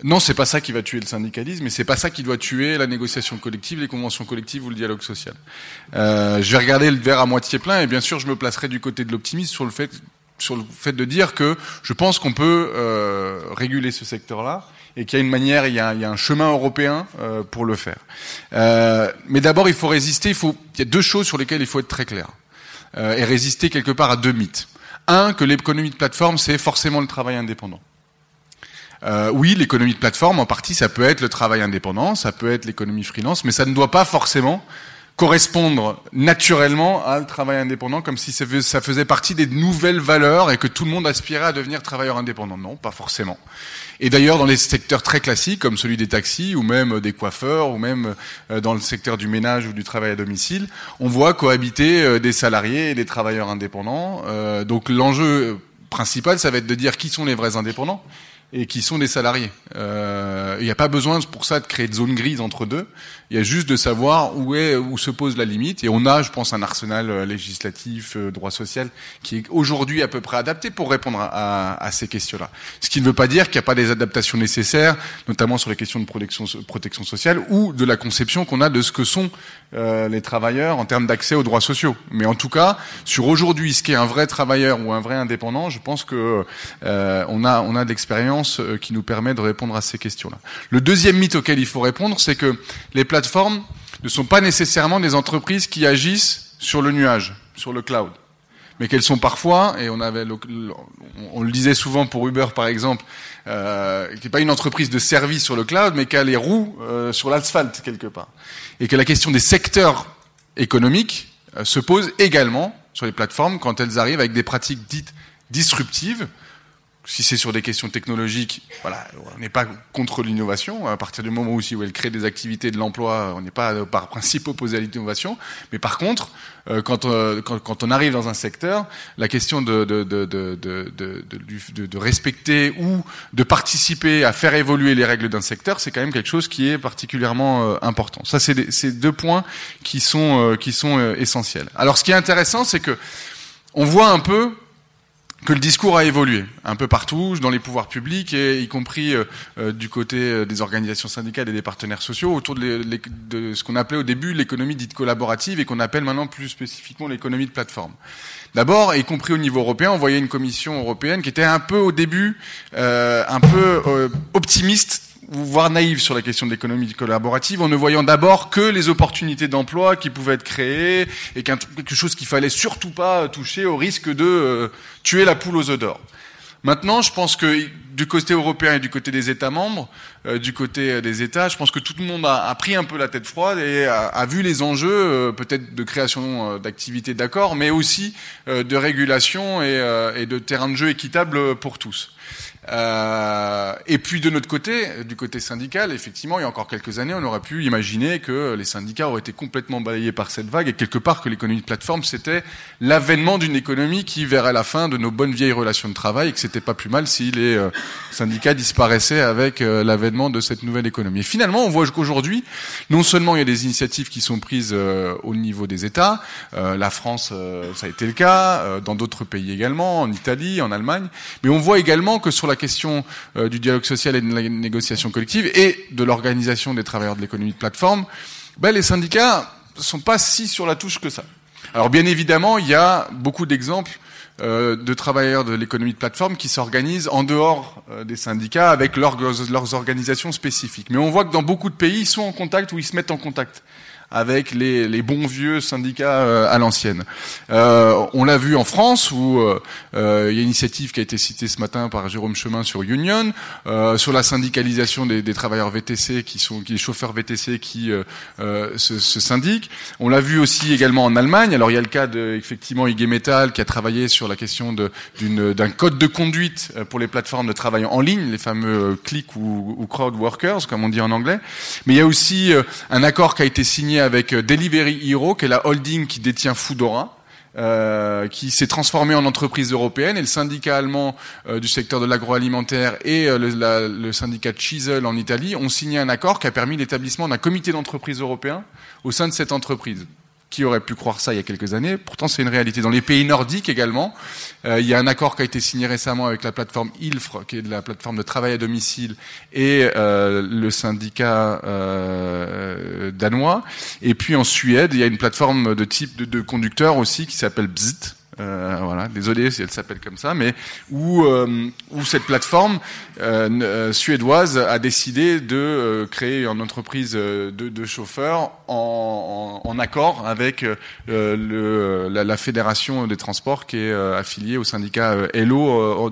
non, c'est pas ça qui va tuer le syndicalisme, et c'est pas ça qui doit tuer la négociation collective, les conventions collectives ou le dialogue social. Euh, je vais regarder le verre à moitié plein, et bien sûr, je me placerai du côté de l'optimisme sur le fait sur le fait de dire que je pense qu'on peut euh, réguler ce secteur-là et qu'il y a une manière, il y a, un chemin européen pour le faire. Mais d'abord, il faut résister. Il, faut, il y a deux choses sur lesquelles il faut être très clair et résister quelque part à deux mythes. Un, que l'économie de plateforme, c'est forcément le travail indépendant. Euh, oui, l'économie de plateforme, en partie, ça peut être le travail indépendant, ça peut être l'économie freelance, mais ça ne doit pas forcément correspondre naturellement à le travail indépendant, comme si ça faisait partie des nouvelles valeurs et que tout le monde aspirait à devenir travailleur indépendant. Non, pas forcément. Et d'ailleurs, dans les secteurs très classiques, comme celui des taxis, ou même des coiffeurs, ou même euh, dans le secteur du ménage ou du travail à domicile, on voit cohabiter euh, des salariés et des travailleurs indépendants. Donc l'enjeu principal, ça va être de dire qui sont les vrais indépendants et qui sont des salariés. Euh, il n'y a pas besoin pour ça de créer de zones grises entre deux. Il y a juste de savoir où est où se pose la limite. Et on a, je pense, un arsenal euh, législatif, euh, droit social, qui est aujourd'hui à peu près adapté pour répondre à, à, ces questions-là. Ce qui ne veut pas dire qu'il n'y a pas des adaptations nécessaires, notamment sur les questions de protection, protection sociale ou de la conception qu'on a de ce que sont euh, les travailleurs en termes d'accès aux droits sociaux. Mais en tout cas, sur aujourd'hui, ce qu'est un vrai travailleur ou un vrai indépendant, je pense que euh, on a on a de l'expérience euh, qui nous permet de répondre à ces questions-là. Le deuxième mythe auquel il faut répondre, c'est que les plateformes ne sont pas nécessairement des entreprises qui agissent sur le nuage, sur le cloud. Mais qu'elles sont parfois, et on le disait souvent pour Uber par exemple, euh, qui n'est pas une entreprise de service sur le cloud, mais qui a les roues euh, sur l'asphalte quelque part, et que la question des secteurs économiques euh, se pose également sur les plateformes quand elles arrivent avec des pratiques dites disruptives, si c'est sur des questions technologiques, voilà, on n'est pas contre l'innovation. À partir du moment où, si, où elle crée des activités de l'emploi, on n'est pas euh, par principe opposé à l'innovation. Mais par contre, euh, quand, euh, quand, quand, on arrive dans un secteur, la question de, de, de, de, de respecter ou de participer à faire évoluer les règles d'un secteur, c'est quand même quelque chose qui est particulièrement important. Ça, c'est deux points qui sont, qui sont essentiels. Alors, ce qui est intéressant, c'est que on voit un peu que le discours a évolué un peu partout, dans les pouvoirs publics, et y compris euh, euh, du côté euh, des organisations syndicales et des partenaires sociaux, autour de, de ce qu'on appelait au début l'économie dite collaborative et qu'on appelle maintenant plus spécifiquement l'économie de plateforme. D'abord, y compris au niveau européen, on voyait une commission européenne qui était un peu au début un peu optimiste voire naïve sur la question de l'économie collaborative en ne voyant d'abord que les opportunités d'emploi qui pouvaient être créées et quelque chose qu'il fallait surtout pas toucher au risque de euh, tuer la poule aux œufs d'or. Maintenant, je pense que du côté européen et du côté des États membres, euh, du côté euh, des États, je pense que tout le monde a, pris un peu la tête froide et a, vu les enjeux, peut-être de création d'activités d'accord, mais aussi de régulation et, de terrain de jeu équitable pour tous. Euh, et puis de notre côté, du côté syndical, effectivement, il y a encore quelques années, on aurait pu imaginer que les syndicats auraient été complètement balayés par cette vague et quelque part que l'économie de plateforme, c'était l'avènement d'une économie qui verrait la fin de nos bonnes vieilles relations de travail et que c'était pas plus mal si les euh, syndicats disparaissaient avec euh, l'avènement de cette nouvelle économie. Et finalement, on voit qu'aujourd'hui, non seulement il y a des initiatives qui sont prises euh, au niveau des États, la France, ça a été le cas, dans d'autres pays également, en Italie, en Allemagne, mais on voit également que sur la question euh, du dialogue social et de la négociation collective et de l'organisation des travailleurs de l'économie de plateforme, ben, les syndicats sont pas si sur la touche que ça. Alors bien évidemment, il y a beaucoup d'exemples euh, de travailleurs de l'économie de plateforme qui s'organisent en dehors euh, des syndicats avec leurs, leurs organisations spécifiques. Mais on voit que dans beaucoup de pays, ils sont en contact ou ils se mettent en contact avec les, les bons vieux syndicats euh, à l'ancienne. Euh, on l'a vu en France où euh, il y a une initiative qui a été citée ce matin par Jérôme Chemin sur Union, sur la syndicalisation des, des, travailleurs VTC qui sont qui, les chauffeurs VTC qui se, se, syndiquent. On l'a vu aussi également en Allemagne. Alors il y a le cas de effectivement IG Metall qui a travaillé sur la question d'un code de conduite pour les plateformes de travail en ligne, les fameux click ou, ou crowd workers comme on dit en anglais. Mais il y a aussi un accord qui a été signé avec euh, Delivery Hero, qui est la holding qui détient Foodora. Euh, qui s'est transformé en entreprise européenne et le syndicat allemand euh, du secteur de l'agroalimentaire et le, le, syndicat Chisel en Italie ont signé un accord qui a permis l'établissement d'un comité d'entreprise européen au sein de cette entreprise. Qui aurait pu croire ça il y a quelques années Pourtant, c'est une réalité. Dans les pays nordiques également, euh, il y a un accord qui a été signé récemment avec la plateforme ILFR, qui est de la plateforme de travail à domicile, et euh, le syndicat euh, danois. Et puis en Suède, il y a une plateforme de type de, conducteurs aussi qui s'appelle BZIT, euh, voilà, désolé si elle s'appelle comme ça, mais où, euh, où cette plateforme euh, euh suédoise a décidé de euh, créer une entreprise de, de chauffeurs en, en, en, accord avec le, la, la, fédération des transports qui est affiliée au syndicat Hello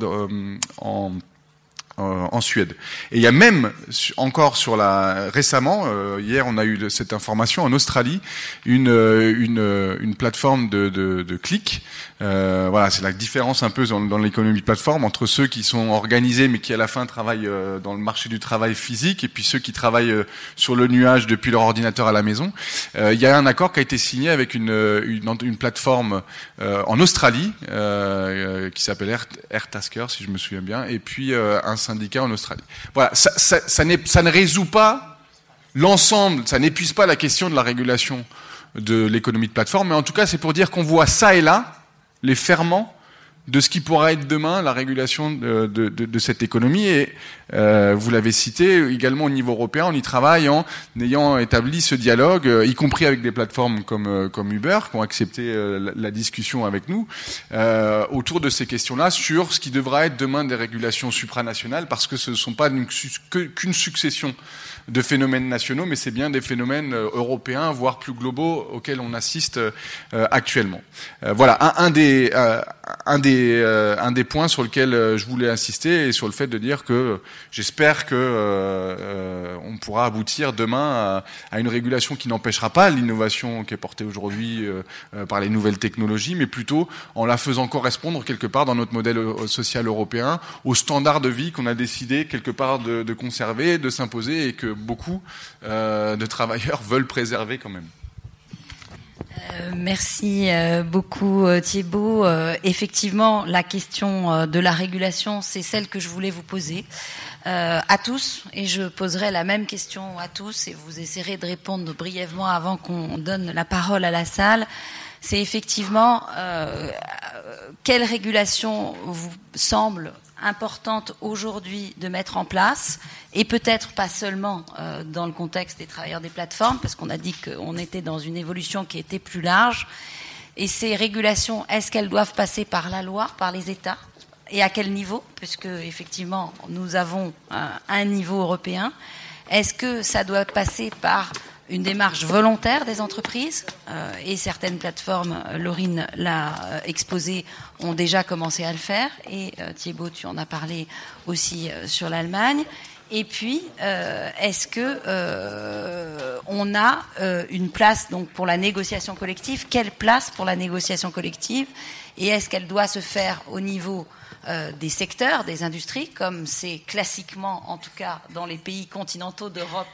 en en Suède. Et il y a même encore sur la récemment, euh, hier on a eu cette information en Australie, une une, une plateforme de, de, de clics. Euh, voilà, c'est la différence un peu dans, l'économie de plateforme entre ceux qui sont organisés mais qui à la fin travaillent euh, dans le marché du travail physique et puis ceux qui travaillent euh, sur le nuage depuis leur ordinateur à la maison. Euh, il y a un accord qui a été signé avec une une, une plateforme en Australie qui s'appelle Air, Airtasker si je me souviens bien, et puis un syndicats en Australie. Voilà, ça, ça, ne résout pas l'ensemble, ça n'épuise pas la question de la régulation de l'économie de plateforme, mais en tout cas, c'est pour dire qu'on voit ça et là les ferments de ce qui pourra être demain la régulation de, de, de, de cette économie. Et euh, vous l'avez cité, également au niveau européen, on y travaille en ayant établi ce dialogue, euh, y compris avec des plateformes comme, euh, comme Uber, qui ont accepté euh, la, discussion avec nous, euh, autour de ces questions-là, sur ce qui devra être demain des régulations supranationales, parce que ce ne sont pas qu'une succession de phénomènes nationaux, mais c'est bien des phénomènes euh, européens, voire plus globaux, auxquels on assiste euh, actuellement. Euh, voilà, un, un des, un, des, un des points sur lequel je voulais insister, et sur le fait de dire que j'espère que on pourra aboutir demain à, une régulation qui n'empêchera pas l'innovation qui est portée aujourd'hui par les nouvelles technologies, mais plutôt en la faisant correspondre quelque part dans notre modèle social européen aux standards de vie qu'on a décidé quelque part de, conserver, de s'imposer, et que beaucoup euh, de travailleurs veulent préserver quand même. Euh, merci euh, beaucoup euh, Thibault. Euh, effectivement, la question euh, de la régulation, c'est celle que je voulais vous poser à tous, et je poserai la même question à tous, et vous essaierez de répondre brièvement avant qu'on donne la parole à la salle. C'est effectivement quelle régulation vous semble importante aujourd'hui de mettre en place, et peut-être pas seulement euh, dans le contexte des travailleurs des plateformes, parce qu'on a dit qu'on était dans une évolution qui était plus large. Et ces régulations, est-ce qu'elles doivent passer par la loi, par les États Et à quel niveau? Puisque effectivement, nous avons un, un niveau européen. Est-ce que ça doit passer par une démarche volontaire des entreprises euh, et certaines plateformes, euh, Laurine l'a euh, exposé, ont déjà commencé à le faire et euh, Thibault, tu en as parlé aussi euh, sur l'Allemagne. Et puis, est-ce que on a une place donc pour la négociation collective? Quelle place pour la négociation collective? Et est-ce qu'elle doit se faire au niveau des secteurs, des industries, comme c'est classiquement, en tout cas dans les pays continentaux d'Europe,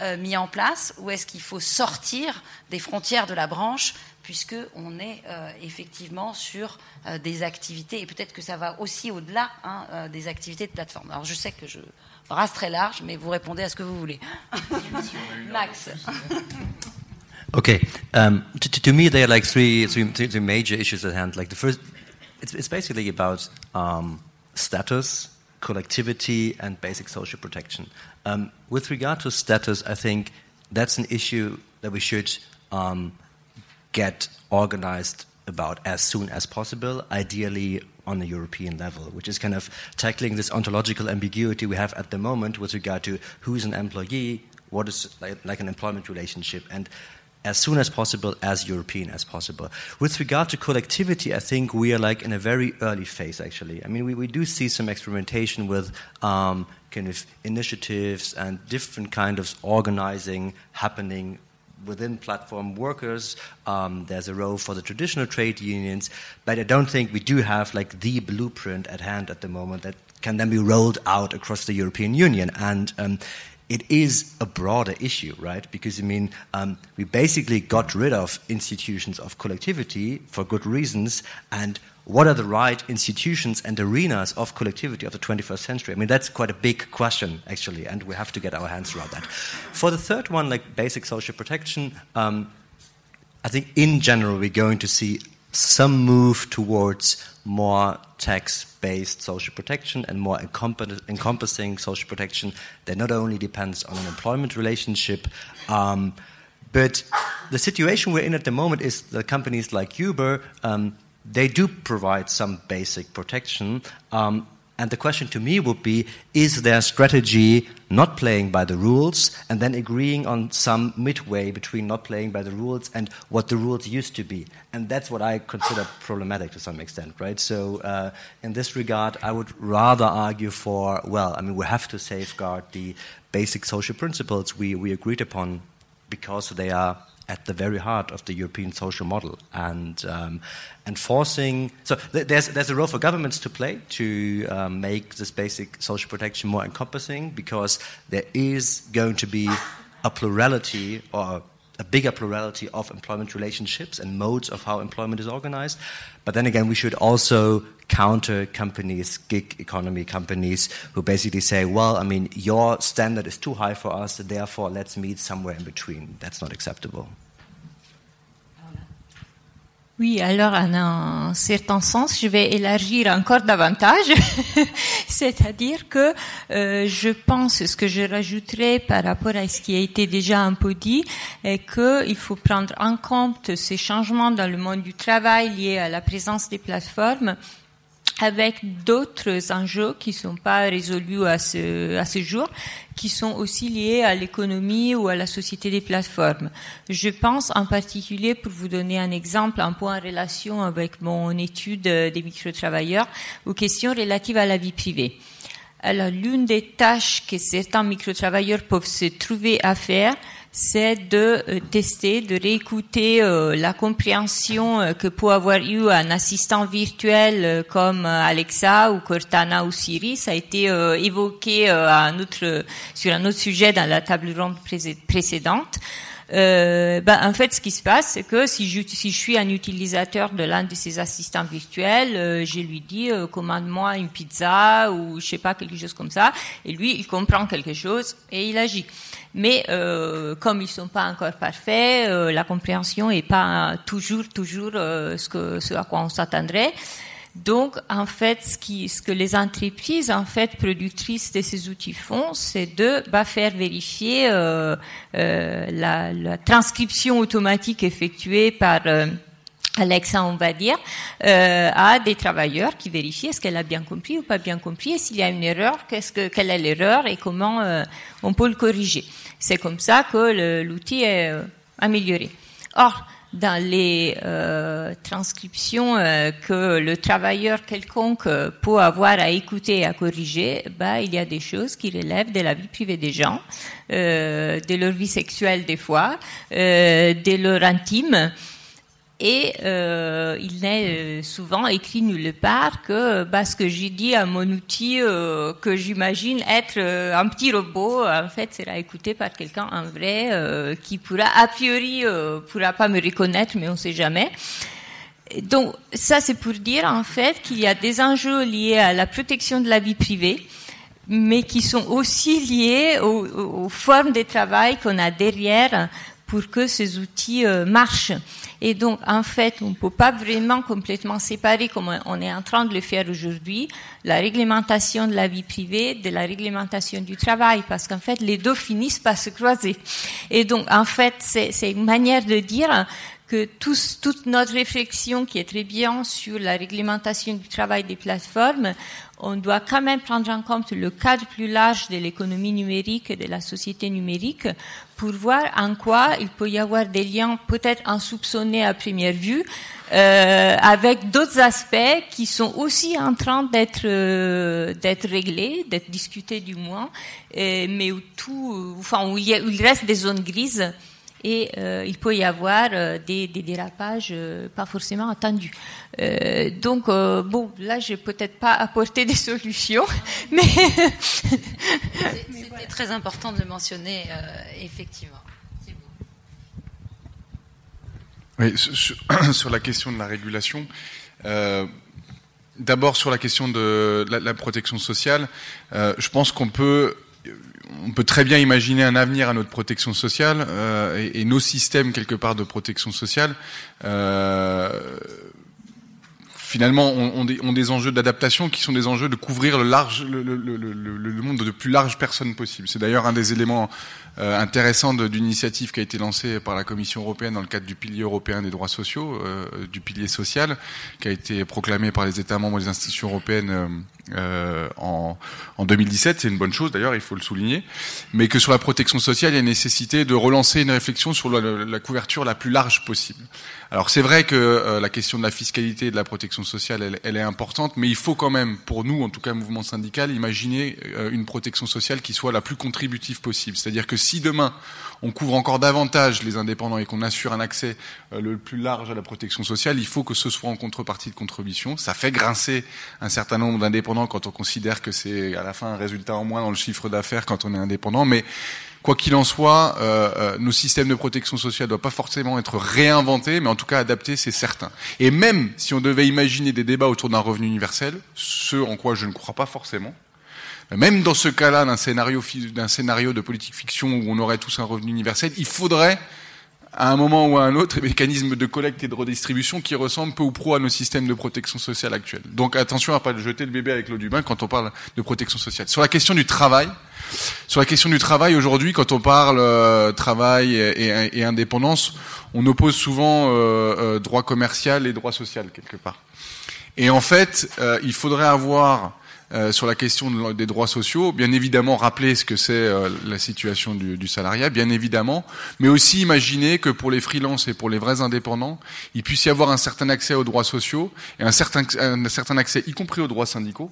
euh, mis en place ou est-ce qu'il faut sortir des frontières de la branche puisqu'on est euh, effectivement sur euh, des activités, et peut-être que ça va aussi au-delà hein, euh, des activités de plateforme. Alors je sais que je brasse très large, mais vous répondez à ce que vous voulez. Max. Okay. Um, to, to, me, there are like three, three, three major issues at hand. Like the first, it's, it's basically about um, status, collectivity, and basic social protection. Um, with regard to status, I think that's an issue that we should um, get organized about as soon as possible, ideally on a European level, which is kind of tackling this ontological ambiguity we have at the moment with regard to who's an employee, what is like, like an employment relationship, and as soon as possible, as European as possible. With regard to collectivity, I think we are like in a very early phase, actually. I mean, we, we do see some experimentation with um, kind of initiatives and different kind of organizing happening within platform workers. Um, there's a role for the traditional trade unions, but I don't think we do have like the blueprint at hand at the moment that can then be rolled out across the European Union. And um, it is a broader issue, right? Because I mean, um, we basically got rid of institutions of collectivity for good reasons, and what are the right institutions and arenas of collectivity of the 21st century? I mean, that's quite a big question, actually, and we have to get our hands around that. For the third one, like basic social protection, um, I think in general we're going to see some move towards more tax based social protection and more encompassing social protection that not only depends on an employment relationship. Um, but the situation we're in at the moment is that companies like Uber, um, they do provide some basic protection. Um, and the question to me would be is their strategy not playing by the rules and then agreeing on some midway between not playing by the rules and what the rules used to be? And that's what I consider problematic to some extent, right? So, uh, in this regard, I would rather argue for well, I mean, we have to safeguard the basic social principles we, we agreed upon because they are at the very heart of the European social model and um, enforcing. So th- there's there's a role for governments to play to um, make this basic social protection more encompassing because there is going to be a plurality or a bigger plurality of employment relationships and modes of how employment is organized. But then again, we should also counter companies, gig economy companies, who basically say, well, I mean, your standard is too high for us, therefore let's meet somewhere in between. That's not acceptable. Oui, alors en un certain sens, je vais élargir encore davantage, c'est-à-dire que euh, je pense, ce que je rajouterai par rapport à ce qui a été déjà un peu dit, est qu'il faut prendre en compte ces changements dans le monde du travail liés à la présence des plateformes avec d'autres enjeux qui ne sont pas résolus à ce, à ce jour, qui sont aussi liés à l'économie ou à la société des plateformes. Je pense en particulier, pour vous donner un exemple, un point en relation avec mon étude des micro-travailleurs, aux questions relatives à la vie privée. Alors, l'une des tâches que certains micro-travailleurs peuvent se trouver à faire, c'est de euh, tester, de réécouter euh, la compréhension euh, que peut avoir eu un assistant virtuel comme Alexa ou Cortana ou Siri. Ça a été évoqué à un autre, sur un autre sujet dans la table ronde précédente. Euh, ben, en fait, ce qui se passe, c'est que si je, si je suis un utilisateur de l'un de ces assistants virtuels, euh, je lui dis euh, commande-moi une pizza ou je sais pas quelque chose comme ça, et lui, il comprend quelque chose et il agit. Mais euh, comme ils sont pas encore parfaits, euh, la compréhension est pas toujours toujours ce que ce à quoi on s'attendrait. Donc, en fait, ce, qui, ce, que les entreprises, en fait, productrices de ces outils font, c'est de bah, faire vérifier euh, euh, la, la, transcription automatique effectuée par euh, Alexa, on va dire, euh, à des travailleurs qui vérifient est-ce qu'elle a bien compris ou pas bien compris, et s'il y a une erreur, qu'est-ce que, quelle est l'erreur et comment euh, on peut le corriger. C'est comme ça que l'outil est euh, amélioré. Or, dans les euh, transcriptions euh, que le travailleur quelconque euh, peut avoir à écouter et à corriger, bah, il y a des choses qui relèvent de la vie privée des gens, de leur vie sexuelle des fois, de leur intime. Et euh, il n'est euh, souvent écrit nulle part que bah, ce que j'ai dit à mon outil, euh, que j'imagine être un petit robot, en fait, sera écouté par quelqu'un en vrai qui pourra, a priori, pourra pas me reconnaître, mais on ne sait jamais. Donc ça, c'est pour dire en fait qu'il y a des enjeux liés à la protection de la vie privée mais qui sont aussi liés aux formes de travail qu'on a derrière pour que ces outils marchent. Et donc, en fait, on ne peut pas vraiment complètement séparer, comme on est en train de le faire aujourd'hui, la réglementation de la vie privée de la réglementation du travail, parce qu'en fait, les deux finissent par se croiser. Et donc, en fait, c'est une manière de dire que tous, toute notre réflexion qui est très bien sur la réglementation du travail des plateformes, on doit quand même prendre en compte le cadre plus large de l'économie numérique et de la société numérique pour voir en quoi il peut y avoir des liens peut-être insoupçonnés à première vue euh, avec d'autres aspects qui sont aussi en train d'être euh, d'être réglés, d'être discutés du moins, mais où tout, enfin où il, où il, reste des zones grises et euh, il peut y avoir euh, des, des, dérapages euh, pas forcément attendus. Euh, donc bon, là j'ai peut-être pas apporté des solutions, mais c'était très important de le mentionner effectivement. Oui, sur, sur, la question de la régulation, euh, d'abord sur la question de la, la protection sociale, euh, je pense qu'on peut on peut très bien imaginer un avenir à notre protection sociale euh, et, nos systèmes quelque part de protection sociale. Euh, finalement, ont, des, des, enjeux d'adaptation qui sont des enjeux de couvrir le, large, le, de plus larges personnes possible. C'est d'ailleurs un des éléments euh, intéressants d'une initiative qui a été lancée par la Commission européenne dans le cadre du pilier européen des droits sociaux, euh, du pilier social, qui a été proclamé par les États membres des institutions européennes euh, en, en 2017. C'est une bonne chose d'ailleurs, il faut le souligner. Mais que sur la protection sociale, il y a nécessité de relancer une réflexion sur la, couverture la plus large possible. Alors c'est vrai que la question de la fiscalité et de la protection sociale, elle, elle, est importante, mais il faut quand même, pour nous, en tout cas mouvement syndical, imaginer une protection sociale qui soit la plus contributive possible. C'est-à-dire que demain on couvre encore davantage les indépendants et qu'on assure un accès euh, le plus large à la protection sociale, il faut que ce soit en contrepartie de contribution. Ça fait grincer un certain nombre d'indépendants quand on considère que c'est à la fin un résultat en moins dans le chiffre d'affaires quand on est indépendant, mais Quoi qu'il en soit, euh, euh, nos systèmes de protection sociale ne doivent pas forcément être réinventés, mais en tout cas adaptés, c'est certain. Et même si on devait imaginer des débats autour d'un revenu universel, ce en quoi je ne crois pas forcément, même dans ce cas-là d'un scénario, scénario de politique fiction où on aurait tous un revenu universel, il faudrait à un moment ou à un autre, mécanisme de collecte et de redistribution qui ressemblent peu ou prou à nos systèmes de protection sociale actuels. Donc attention à pas jeter le bébé avec l'eau du bain quand on parle de protection sociale. Sur la question du travail, sur la question du travail aujourd'hui, quand on parle euh, travail et, et, et, indépendance, on oppose souvent euh, euh, droit commercial et droit social quelque part. Et en fait, euh, il faudrait avoir euh, sur la question de, des droits sociaux, bien évidemment rappeler ce que c'est euh, la situation du, du, salariat, bien évidemment, mais aussi imaginer que pour les freelances et pour les vrais indépendants, il puisse y avoir un certain accès aux droits sociaux et un certain accès, y compris aux droits syndicaux,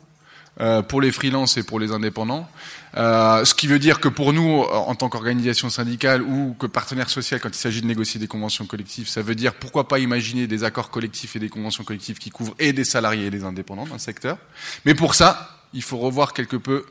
euh, pour les freelances et pour les indépendants. Euh, ce qui veut dire que pour nous, en tant qu'organisation syndicale ou que partenaire social, quand il s'agit de négocier des conventions collectives, ça veut dire pourquoi pas imaginer des accords collectifs et des conventions collectives qui couvrent et des salariés et des indépendants d'un secteur. Mais pour ça, il faut revoir quelque peu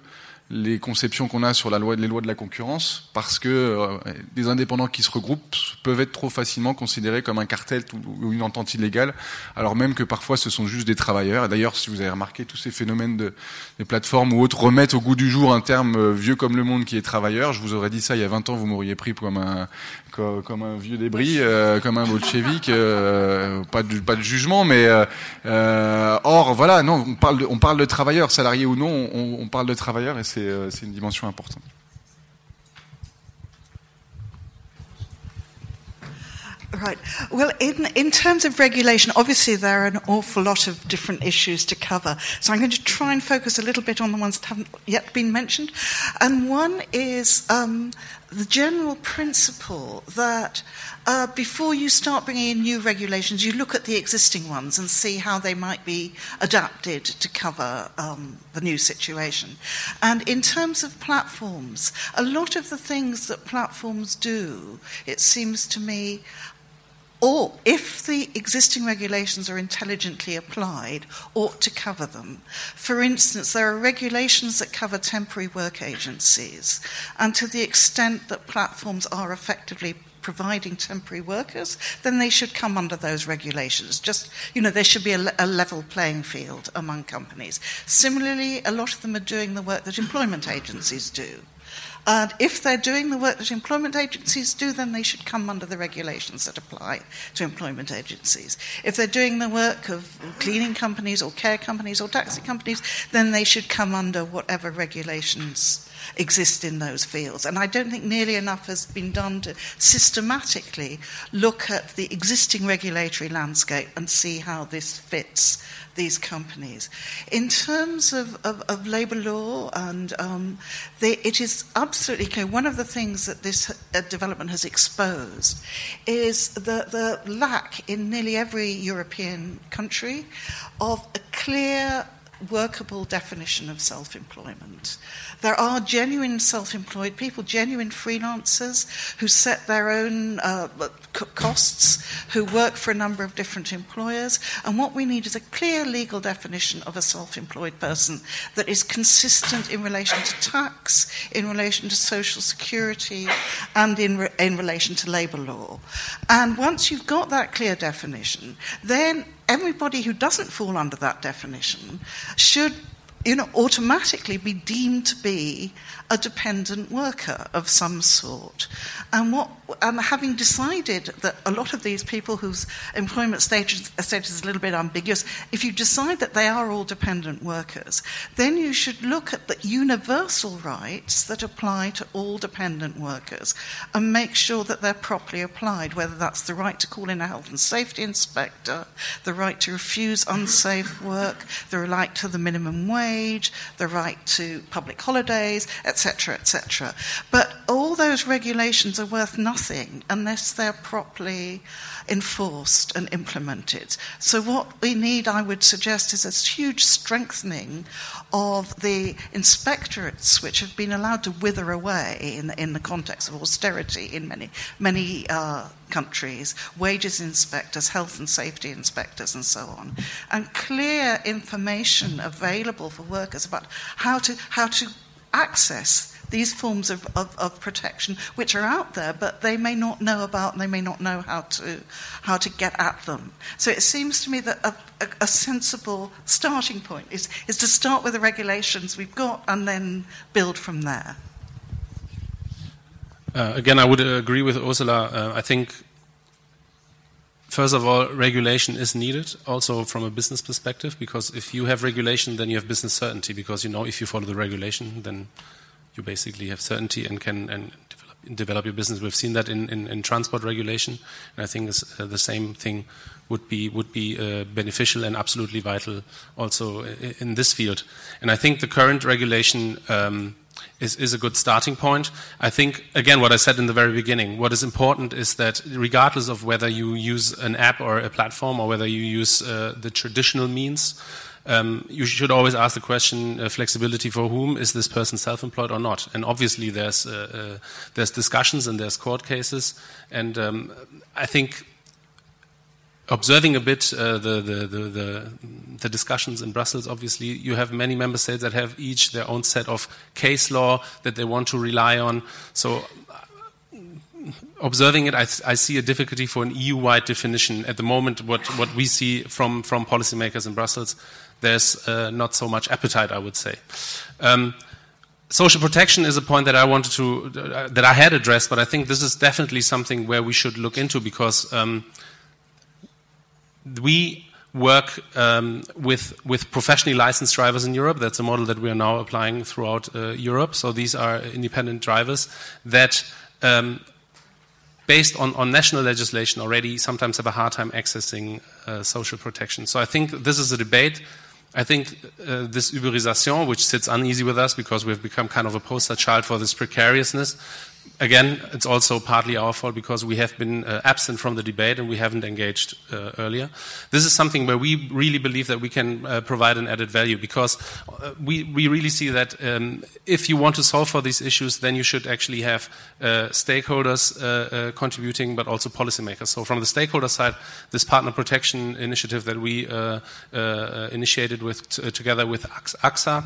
les conceptions qu'on a sur la loi, les lois de la concurrence, parce que euh, des indépendants qui se regroupent peuvent être trop facilement considérés comme un cartel ou une entente illégale, alors même que parfois ce sont juste des travailleurs. Et d'ailleurs, si vous avez remarqué, tous ces phénomènes de, des plateformes ou autres remettent au goût du jour un terme euh, vieux comme le monde qui est travailleur. Je vous aurais dit ça il y a 20 ans, vous m'auriez pris comme un, comme, comme, un vieux débris, euh, comme un bolchevique, euh, pas, de, jugement, mais euh, or voilà, non, on parle de, on parle de travailleurs, salariés ou non, on, parle de travailleurs et c'est c'est une dimension importante. Right. Well, in, in terms of regulation, obviously there are an awful lot of different issues to cover. So I'm going to try and focus a little bit on the ones that haven't yet been mentioned. And one is um, the general principle that uh, before you start bringing in new regulations, you look at the existing ones and see how they might be adapted to cover um, the new situation. And in terms of platforms, a lot of the things that platforms do, it seems to me, or if the existing regulations are intelligently applied, ought to cover them. For instance, there are regulations that cover temporary work agencies, and to the extent that platforms are effectively providing temporary workers, then they should come under those regulations. Just, you know, there should be a, a, level playing field among companies. Similarly, a lot of them are doing the work that employment agencies do. And if they're doing the work that employment agencies do, then they should come under the regulations that apply to employment agencies. If they're doing the work of cleaning companies or care companies or taxi companies, then they should come under whatever regulations exist in those fields. And I don't think nearly enough has been done to systematically look at the existing regulatory landscape and see how this fits these companies. In terms of, of, of labour law, and um, it is absolutely clear, one of the things that this uh, development has exposed is the, the lack in nearly every European country of a clear workable definition of self employment. There are genuine self employed people, genuine freelancers who set their own uh, costs, who work for a number of different employers. And what we need is a clear legal definition of a self employed person that is consistent in relation to tax, in relation to social security, and in, re- in relation to labour law. And once you've got that clear definition, then everybody who doesn't fall under that definition should you know, automatically be deemed to be a dependent worker of some sort. And what, having decided that a lot of these people whose employment status, status is a little bit ambiguous, if you decide that they are all dependent workers, then you should look at the universal rights that apply to all dependent workers and make sure that they're properly applied, whether that's the right to call in a health and safety inspector, the right to refuse unsafe work, the right to the minimum wage, the right to public holidays, etc etc., etc. But all those regulations are worth nothing unless they're properly enforced and implemented. So, what we need, I would suggest, is a huge strengthening of the inspectorates, which have been allowed to wither away in, in the context of austerity in many, many uh, countries, wages inspectors, health and safety inspectors, and so on, and clear information available for workers about how to, how to access these forms of, of, of, protection which are out there, but they may not know about and they may not know how to, how to get at them. So it seems to me that a, a, a sensible starting point is, is to start with the regulations we've got and then build from there. Uh, again, I would agree with Ursula. Uh, I think First of all, regulation is needed also from a business perspective because if you have regulation, then you have business certainty because you know if you follow the regulation, then you basically have certainty and can and develop, develop your business. We've seen that in, in, in transport regulation, and I think uh, the same thing would be would be uh, beneficial and absolutely vital also in, in, this field. And I think the current regulation. Um, is, is a good starting point. I think, again, what I said in the very beginning, what is important is that regardless of whether you use an app or a platform or whether you use uh, the traditional means, um, you should always ask the question: uh, flexibility for whom? Is this person self-employed or not? And obviously, there's uh, uh there's discussions and there's court cases, and um, I think observing a bit uh, the, the, the, the, discussions in Brussels, obviously, you have many member states that have each their own set of case law that they want to rely on. So, observing it, I, I see a difficulty for an EU wide definition. At the moment, what, what we see from, from policymakers in Brussels, there's uh, not so much appetite, I would say. Um, social protection is a point that I wanted to, uh, that I had addressed, but I think this is definitely something where we should look into because. Um, we work um, with, with professionally licensed drivers in Europe. That's a model that we are now applying throughout uh, Europe. So these are independent drivers that, um, based on, on national legislation already, sometimes have a hard time accessing uh, social protection. So I think this is a debate. I think uh, this Uberisation, which sits uneasy with us because we've become kind of a poster child for this precariousness, again, it's also partly our fault because we have been uh, absent from the debate and we haven't engaged uh, earlier. This is something where we really believe that we can uh, provide an added value because uh, we, we really see that um, if you want to solve for these issues, then you should actually have uh, stakeholders uh, contributing, but also policymakers. So, from the stakeholder side, this partner protection initiative that we initiated with, together with AXA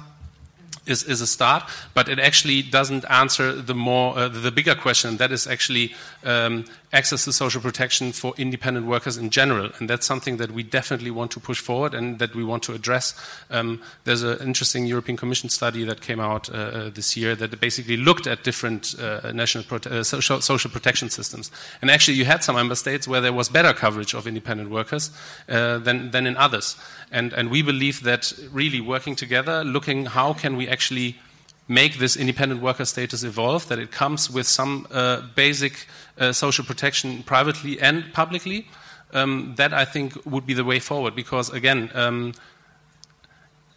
is, is a start, but it actually doesn't answer the more uh, the bigger question. That is actually um, access to social protection for independent workers in general, and that's something that we definitely want to push forward and that we want to address. Um, there's an interesting European Commission study that came out uh, uh this year that basically looked at different uh, national prote- uh, social, social, protection systems, and actually you had some member states where there was better coverage of independent workers uh, than than in others, and and we believe that really working together, looking how can we actually make this independent worker status evolve, that it comes with some uh, basic uh, social protection privately and publicly, um, that I think would be the way forward. Because again, um,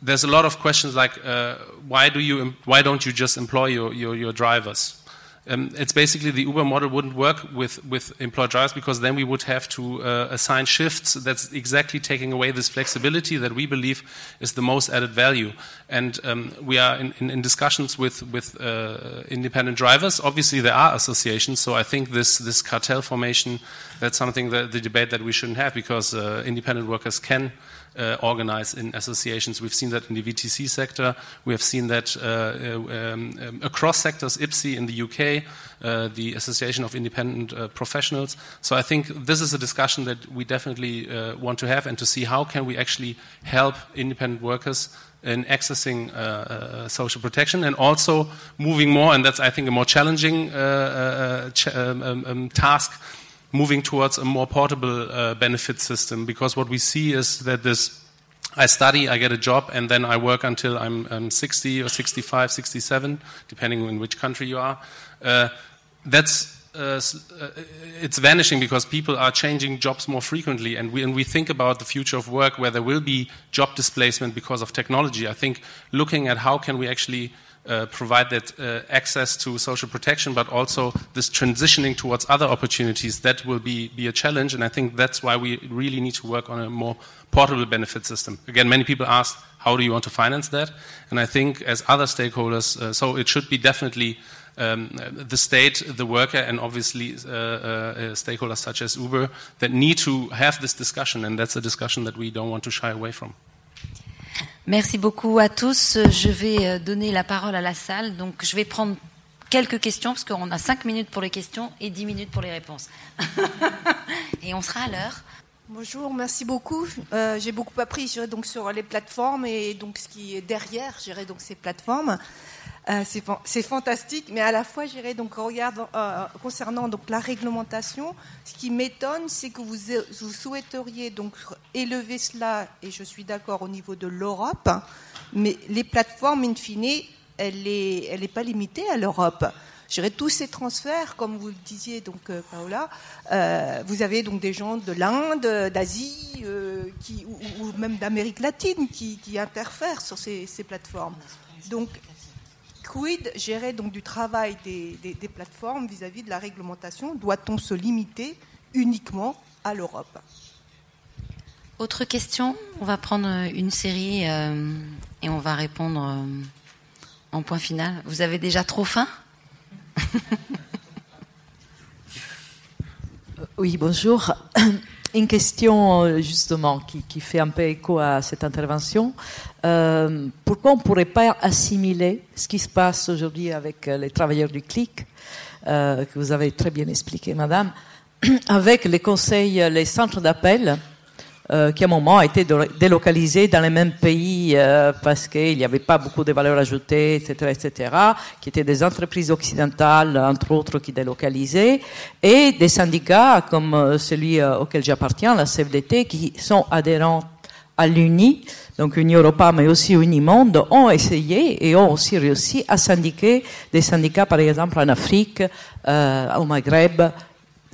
there's a lot of questions like uh, why do you why don't you just employ your, your, your drivers? Um, it's basically the Uber model wouldn't work with, with employed drivers because then we would have to uh, assign shifts. That's exactly taking away this flexibility that we believe is the most added value. And um, we are in, in, in, discussions with, with uh, independent drivers. Obviously, there are associations, so I think this, this cartel formation, that's something that the debate that we shouldn't have because uh, independent workers can uh, organize in associations. We've seen that in the VTC sector. We have seen that uh, uh um, um, across sectors, IPSI in the UK, uh, the Association of Independent uh, Professionals. So I think this is a discussion that we definitely uh, want to have and to see how can we actually help independent workers in accessing social protection and also moving more, and that's I think a more challenging ch um, um, um task moving towards a more portable uh, benefit system because what we see is that this I study, I get a job, and then I work until I'm, I'm 60 or 65, 67, depending on which country you are. Uh, that's uh, uh, it's vanishing because people are changing jobs more frequently, and we, and we think about the future of work where there will be job displacement because of technology. I think looking at how can we actually uh, provide that uh, access to social protection, but also this transitioning towards other opportunities, that will be, be a challenge. And I think that's why we really need to work on a more portable benefit system. Again, many people ask, how do you want to finance that? And I think as other stakeholders, uh, so it should be definitely um, the state, the worker, and obviously uh, uh, stakeholders such as Uber that need to have this discussion, and that's a discussion that we don't want to shy away from. Merci beaucoup à tous. Je vais euh, donner la parole à la salle. Donc, je vais prendre quelques questions parce qu'on a 5 minutes pour les questions et 10 minutes pour les réponses. et on sera à l'heure. Bonjour, merci beaucoup. Euh, j'ai beaucoup appris donc sur les plateformes et donc ce qui est derrière, donc ces plateformes. Euh, c'est fantastique, mais à la fois, j'irai donc euh, concernant donc la réglementation. Ce qui m'étonne, c'est que vous, souhaiteriez donc élever cela, et je suis d'accord au niveau de l'Europe, mais les plateformes, in fine, elle n'est pas limitée à l'Europe. J'irai tous ces transferts, comme vous le disiez, donc euh, Paola, vous avez donc des gens de l'Inde, d'Asie, ou, même d'Amérique latine qui, qui, interfèrent sur ces, ces plateformes. Donc, quid gérer donc du travail des, plateformes vis-à-vis de la réglementation Doit-on se limiter uniquement à l'Europe? Autre question? On va prendre une série euh, et on va répondre euh, en point final. Vous avez déjà trop faim? Oui, bonjour. Une question euh, justement qui, fait un peu écho à cette intervention. Euh, pourquoi on ne pourrait pas assimiler ce qui se passe aujourd'hui avec euh, les travailleurs du clic, que vous avez très bien expliqué, madame, avec les conseils, les centres d'appel euh, qui à un moment a été délocalisé dans les mêmes pays euh, parce qu'il n'y avait pas beaucoup de valeur ajoutée, etc., etc., qui étaient des entreprises occidentales, entre autres, qui délocalisaient, et des syndicats comme euh, celui auquel j'appartiens, la CFDT, qui sont adhérents à l'UNI, donc Union Européenne, mais aussi Unimonde, ont essayé et ont aussi réussi à syndiquer des syndicats, par exemple, en Afrique, au Maghreb,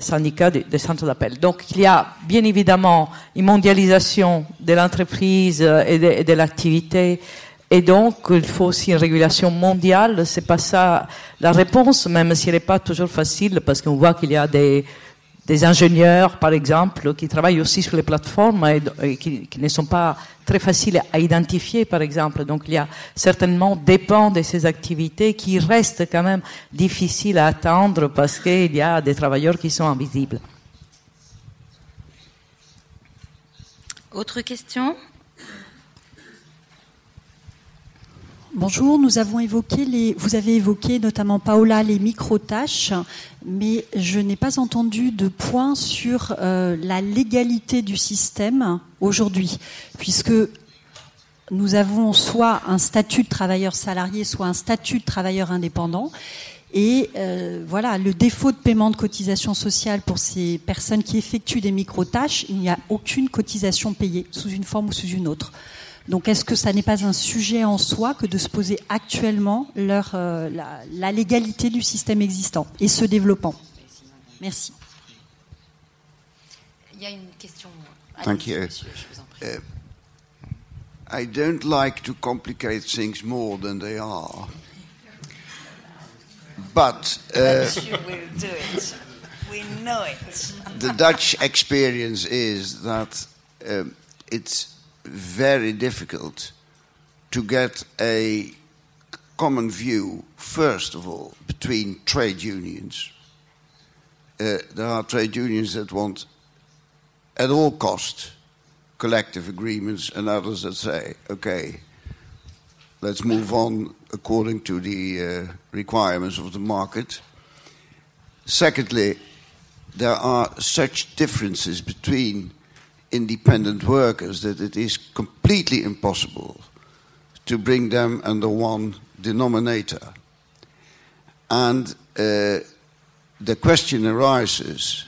syndicats des, centres d'appel. Donc il y a bien évidemment une mondialisation de l'entreprise et de, l'activité. Et donc, il faut aussi une régulation mondiale. C'est pas ça la réponse, même si elle n'est pas toujours facile, parce qu'on voit qu'il y a des, des ingénieurs, par exemple, qui travaillent aussi sur les plateformes et, qui, ne sont pas très faciles à identifier, par exemple. Donc il y a certainement des pans de ces activités qui restent quand même difficiles à atteindre parce qu'il y a des travailleurs qui sont invisibles. Autre question? Bonjour, nous avons évoqué les, vous avez évoqué notamment Paola les micro-tâches, mais je n'ai pas entendu de point sur euh, la légalité du système aujourd'hui, puisque nous avons soit un statut de travailleur salarié, soit un statut de travailleur indépendant. Et euh, voilà, le défaut de paiement de cotisation sociale pour ces personnes qui effectuent des micro-tâches, il n'y a aucune cotisation payée, sous une forme ou sous une autre. Donc est-ce que ça n'est pas un sujet en soi que de se poser actuellement leur, euh, la, la légalité du système existant et se développant? Merci. Il y a une question. Thank you. Uh, I don't like to complicate things more than they are. But uh, you will do it. We know it. the Dutch experience is that um, it's very difficult to get a common view, first of all, between trade unions. Uh, there are trade unions that want, at all cost, collective agreements, and others that say, okay, let's move on according to the uh, requirements of the market. Secondly, there are such differences between independent workers that it is completely impossible to bring them under one denominator. And uh, the question arises,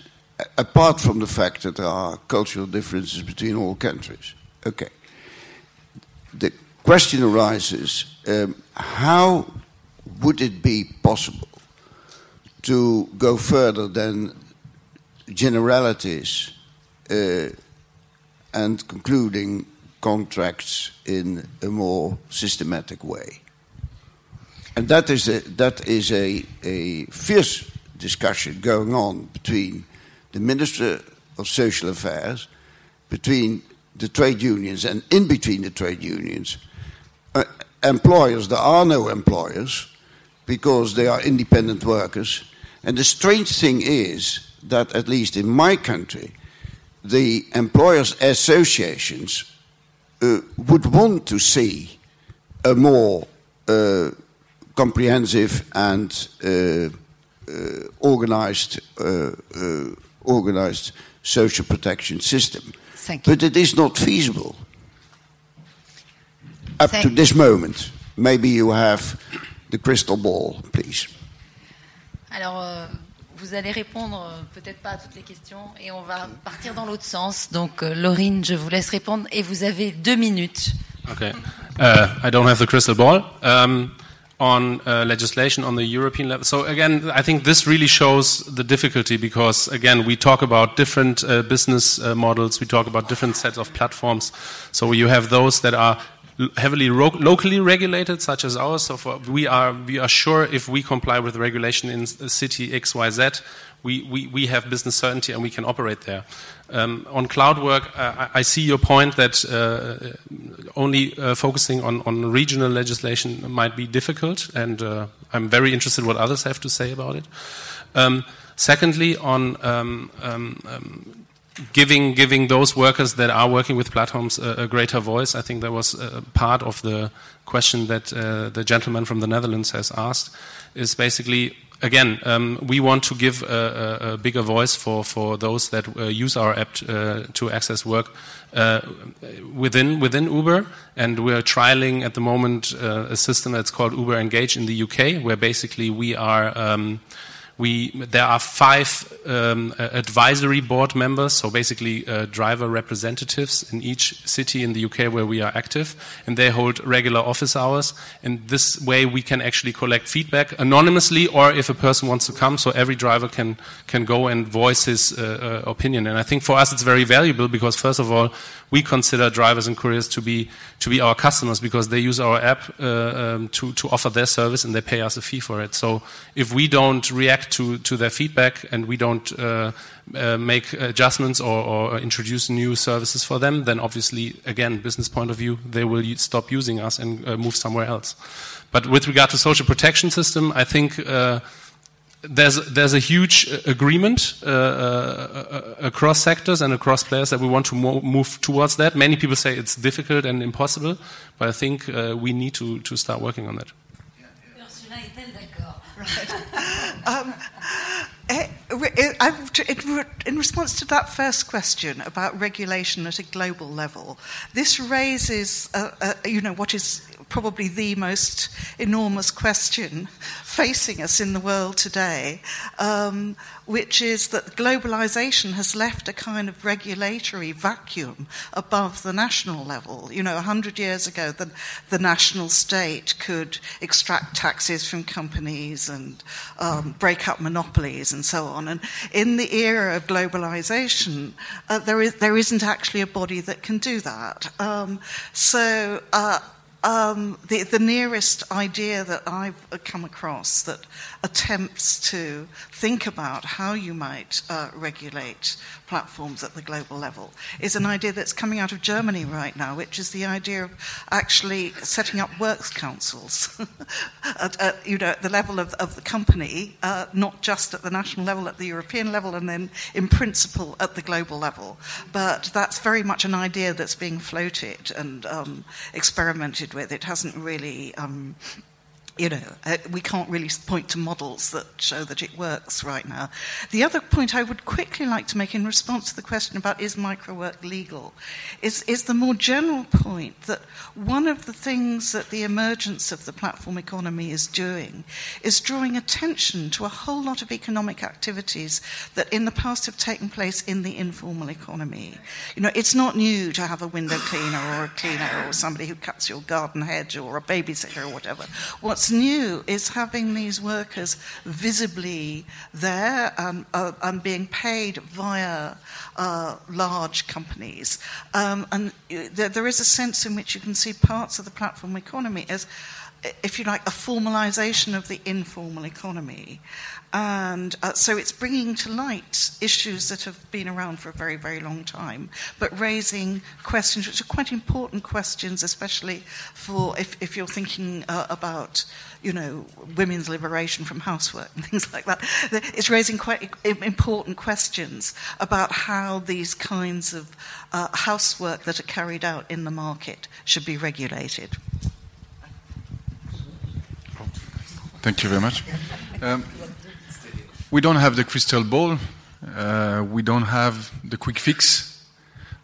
apart from the fact that there are cultural differences between all countries. Okay. The question arises um, how would it be possible to go further than generalities uh, and concluding contracts in a more systematic way. And that is a, that is a, a fierce discussion going on between the Minister of Social Affairs, between the trade unions, and in between the trade unions. Uh, employers, there are no employers because they are independent workers. And the strange thing is that, at least in my country, the employers' associations uh, would want to see a more uh, comprehensive and uh, uh, organized, uh, uh, organized social protection system. Thank you. But it is not feasible up to this moment. Maybe you have the crystal ball, please. Alors, euh, vous allez répondre euh, peut-être pas à toutes les questions et on va partir dans l'autre sens. Donc, euh, Laurine, je vous laisse répondre et vous avez deux minutes. Okay. Uh, I don't have the crystal ball. Um, on uh, legislation on the European level. So again, I think this really shows the difficulty because again, we talk about different uh, business uh, models. We talk about different sets of platforms. So you have those that are heavily locally regulated, such as ours. So for, we are we are sure if we comply with regulation in city X Y Z, we, we, we have business certainty and we can operate there. Um, on cloud work, uh, I I see your point that uh, only uh, focusing on, on regional legislation might be difficult, and uh, I'm very interested what others have to say about it. Um, secondly, on um, um, um, giving giving those workers that are working with platforms a, a greater voice. I think that was part of the question that uh, the gentleman from the Netherlands has asked. Is basically again um, we want to give a, a, a bigger voice for for those that uh, use our app uh, to access work. Uh, within within Uber, and we're trialing at the moment uh, a system that's called Uber Engage in the UK, where basically we are um, we, there are five um, uh, advisory board members, so basically uh, driver representatives in each city in the UK where we are active, and they hold regular office hours. And this way, we can actually collect feedback anonymously, or if a person wants to come, so every driver can can go and voice his uh, uh, opinion. And I think for us, it's very valuable because first of all, we consider drivers and couriers to be to be our customers because they use our app uh, um, to to offer their service and they pay us a fee for it. So if we don't react to to their feedback and we don't uh, uh, make adjustments or, or introduce new services for them, then obviously, again, business point of view, they will stop using us and uh, move somewhere else. But with regard to social protection system, I think. Uh, there's there's a huge uh, agreement uh, uh, uh, across sectors and across players that we want to mo- move towards that. Many people say it's difficult and impossible, but I think uh, we need to to start working on that. Um, eh, eh, I- in in response to that first question about regulation at a global level, this raises, uh, uh, you know, what is probably the most enormous question facing us in the world today, um, which is that globalization has left a kind of regulatory vacuum above the national level. You know, 100 years ago, the, the national state could extract taxes from companies and um, break up monopolies and so on. And in the era of globalization, uh, there, is, there isn't actually a body that can do that. Um, so, uh, um, the, the nearest idea that I've come across that attempts to think about how you might uh, regulate platforms at the global level is an idea that's coming out of Germany right now, which is the idea of actually setting up works councils at, at, you know, at the level of, of the company, uh, not just at the national level, at the European level, and then in principle at the global level. But that's very much an idea that's being floated and um, experimented with. It hasn't really. Um, you know, uh, we can't really point to models that show that it works right now. The other point I would quickly like to make in response to the question about is microwork legal is, is the more general point that one of the things that the emergence of the platform economy is doing is drawing attention to a whole lot of economic activities that in the past have taken place in the informal economy. You know, it's not new to have a window cleaner or a cleaner or somebody who cuts your garden hedge or a babysitter or whatever. What's What's new is having these workers visibly there and, uh, and being paid via uh, large companies. Um, and there, there is a sense in which you can see parts of the platform economy as if you like, a formalization of the informal economy. And uh, so it's bringing to light issues that have been around for a very, very long time, but raising questions which are quite important questions, especially for if, if you're thinking uh, about, you know, women's liberation from housework and things like that. It's raising quite important questions about how these kinds of uh, housework that are carried out in the market should be regulated. Thank you very much. Um, we don't have the crystal ball. Uh, we don't have the quick fix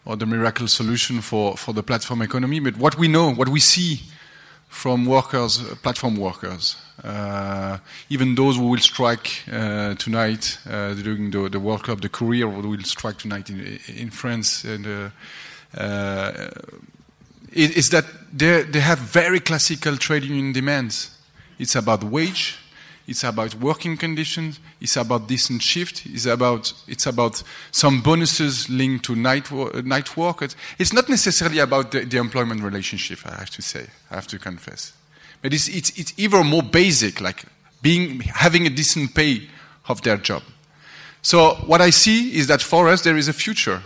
or the miracle solution for, for the platform economy. But what we know, what we see from workers, uh, platform workers, uh, even those who will strike uh, tonight uh, during the, the, World Cup, the Courier who will strike tonight in, in France, and uh, is that they have very classical trade union demands. It's about wage, it's about working conditions. It's about decent shift. It's about, it's about some bonuses linked to night, night work. It's not necessarily about the, the employment relationship, I have to say. I have to confess. But it's, it's, it's even more basic, like being, having a decent pay of their job. So what I see is that for us, there is a future.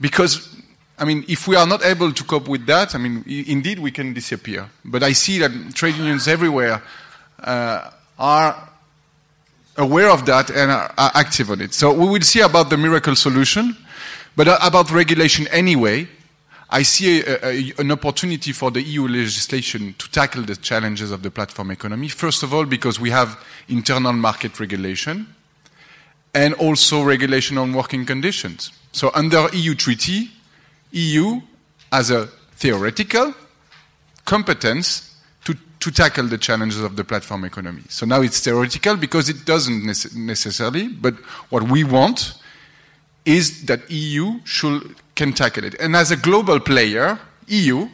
Because I mean, if we are not able to cope with that, I mean, indeed we can disappear. But I see that trade unions everywhere uh, are aware of that and are, are, active on it. So we will see about the miracle solution, but uh, about regulation anyway. I see a, a, an opportunity for the EU legislation to tackle the challenges of the platform economy. First of all, because we have internal market regulation and also regulation on working conditions. So under EU treaty, EU has a theoretical competence to tackle the challenges of the platform economy. So now it's theoretical because it doesn't necessarily, but what we want is that EU should, can tackle it. And as a global player, EU,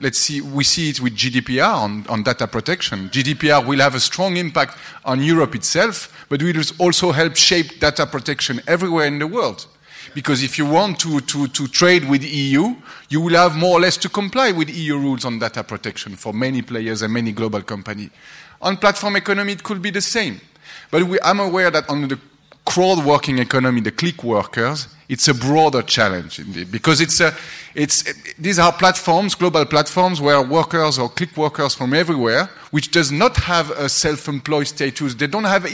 let's see, we see it with GDPR on, on data protection. GDPR will have a strong impact on Europe itself, but will also help shape data protection everywhere in the world. Because if you want to, to, to trade with the EU, you will have more or less to comply with EU rules on data protection for many players and many global companies. On platform economy, it could be the same. But we, I'm aware that on the crowd working economy, the click workers, it's a broader challenge indeed, because it's a, it's, these are platforms, global platforms, where workers or click workers from everywhere, which does not have a self-employed status, they don't have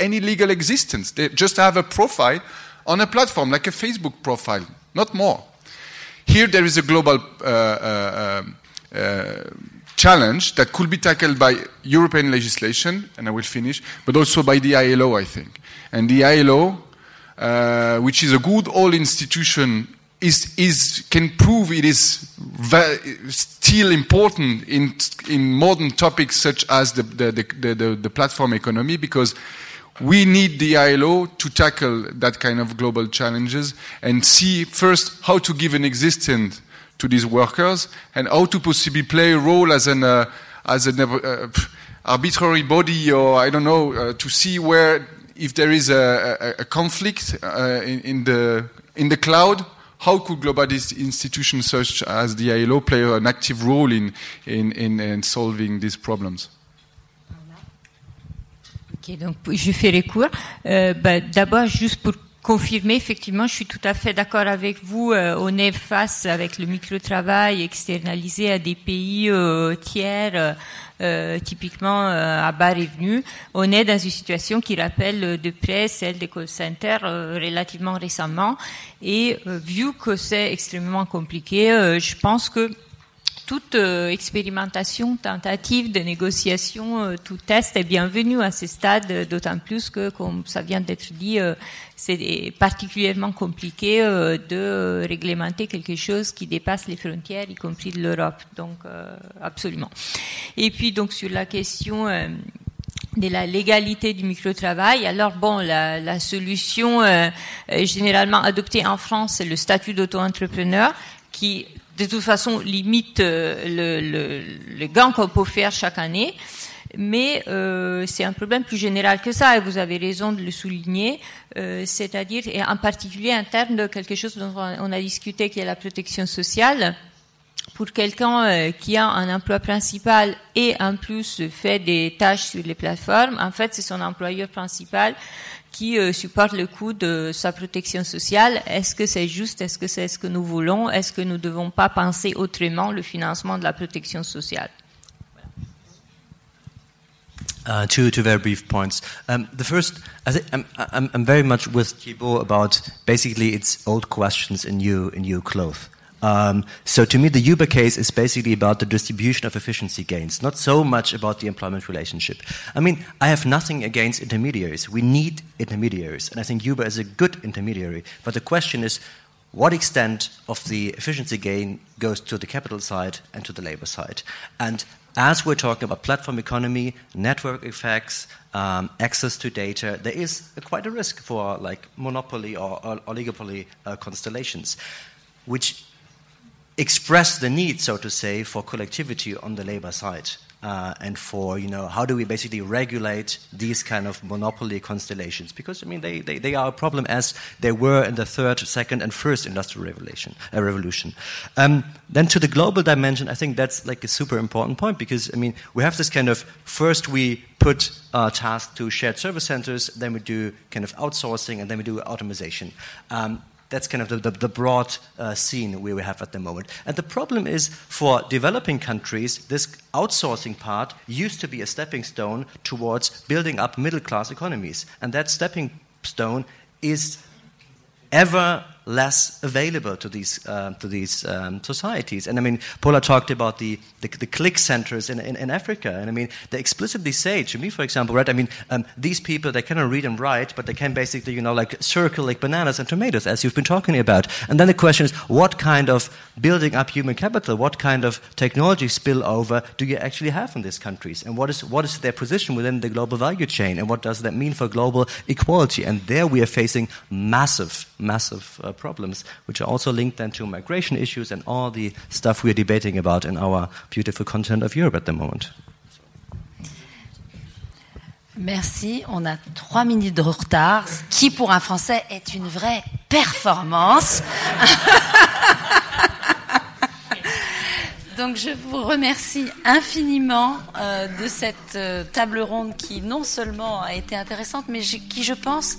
any legal existence. They just have a profile on a platform like a Facebook profile, not more. Here there is a global uh, uh, uh, challenge that could be tackled by European legislation, and I will finish, but also by the ILO, I think. And the ILO, uh, which is a good old institution is, is, can prove it is still important in, in modern topics such as the, the, the, the platform economy because we need the ILO to tackle that kind of global challenges and see first how to give an existence to these workers and how to possibly play a role as an uh, as an uh, arbitrary body or I don't know uh, to see where if there is a, a, a conflict uh, in, in, the in the cloud how could globalist institutions such as the ILO play an active role in, in, in, in solving these problems Donc je ferai court. Euh, bah, D'abord, juste pour confirmer, effectivement, je suis tout à fait d'accord avec vous. Euh, on est face avec le micro-travail externalisé à des pays euh, tiers, euh, typiquement euh, à bas revenus. On est dans une situation qui rappelle de près celle des call centers euh, relativement récemment. Et vu que c'est extrêmement compliqué, je pense que toute euh, expérimentation, tentative de négociation, euh, tout test est bienvenu à ce stade, euh, d'autant plus que, comme ça vient d'être dit, c'est particulièrement compliqué de réglementer quelque chose qui dépasse les frontières, y compris de l'Europe. Donc, absolument. Et puis, donc, sur la question de la légalité du microtravail. Alors bon, la, la solution généralement adoptée en France, c'est le statut d'auto-entrepreneur qui de toute façon limite euh, le, gain qu'on peut faire chaque année. Mais euh, c'est un problème plus général que ça, et vous avez raison de le souligner, euh, c'est-à-dire, et en particulier en termes de quelque chose dont on a discuté, qui est la protection sociale. Pour quelqu'un qui a un emploi principal et en plus fait des tâches sur les plateformes, en fait, c'est son employeur principal qui euh, supporte le coût de sa protection sociale. Est-ce que c'est juste? Est-ce que c'est ce que nous voulons? Est-ce que nous ne devons pas penser autrement le financement de la protection sociale? Uh, two, two very brief points. Um, the first, I think I'm, I'm, I'm very much with Thibault about basically it's old questions in new, in new clothes. Um, so to me, the Uber case is basically about the distribution of efficiency gains, not so much about the employment relationship. I mean, I have nothing against intermediaries. We need intermediaries, and I think Uber is a good intermediary. But the question is, what extent of the efficiency gain goes to the capital side and to the labor side? And as we're talking about platform economy, network effects, um, access to data, there is quite a risk for like monopoly or, or oligopoly uh, constellations, which express the need, so to say, for collectivity on the labor side. Uh, and for you know how do we basically regulate these kind of monopoly constellations because I mean they, they, they are a problem as they were in the third, second, and first industrial revolution. Uh, revolution. Um, then to the global dimension, I think that's like a super important point because I mean we have this kind of first we put uh, tasks to shared service centers, then we do kind of outsourcing, and then we do automation. Um, that's kind of the, the, the broad uh, scene we have at the moment. And the problem is for developing countries, this outsourcing part used to be a stepping stone towards building up middle class economies. And that stepping stone is ever less available to these uh, to these um, societies. And I mean, Paula talked about the, the, the click centers in, in, in, Africa, and I mean, they explicitly say to me, for example, right? I mean, um, these people they cannot read and write, but they can basically, you know, like circle like bananas and tomatoes, as you've been talking about. And then the question is, what kind of building up human capital, what kind of technology spillover do you actually have in these countries, and what is what is their position within the global value chain, and what does that mean for global equality? And there we are facing massive, massive. Uh, problems, which are also linked then to migration issues and all the stuff we're debating about in our beautiful continent of Europe at the moment. Merci. On a trois minutes de retard, ce qui pour un Français est une vraie performance. Donc je vous remercie infiniment euh, de cette euh, table ronde qui non seulement a été intéressante, mais qui je pense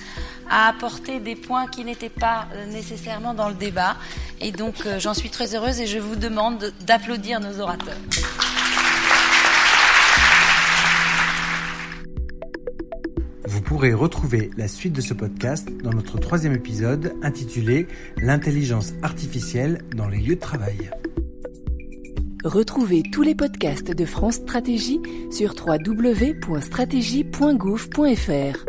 a apporté des points qui n'étaient pas euh, nécessairement dans le débat. Et donc j'en suis très heureuse et je vous demande d'applaudir nos orateurs. Vous pourrez retrouver la suite de ce podcast dans notre troisième épisode intitulé L'intelligence artificielle dans les lieux de travail. Retrouvez tous les podcasts de France Stratégie sur www.stratégie.gouv.fr.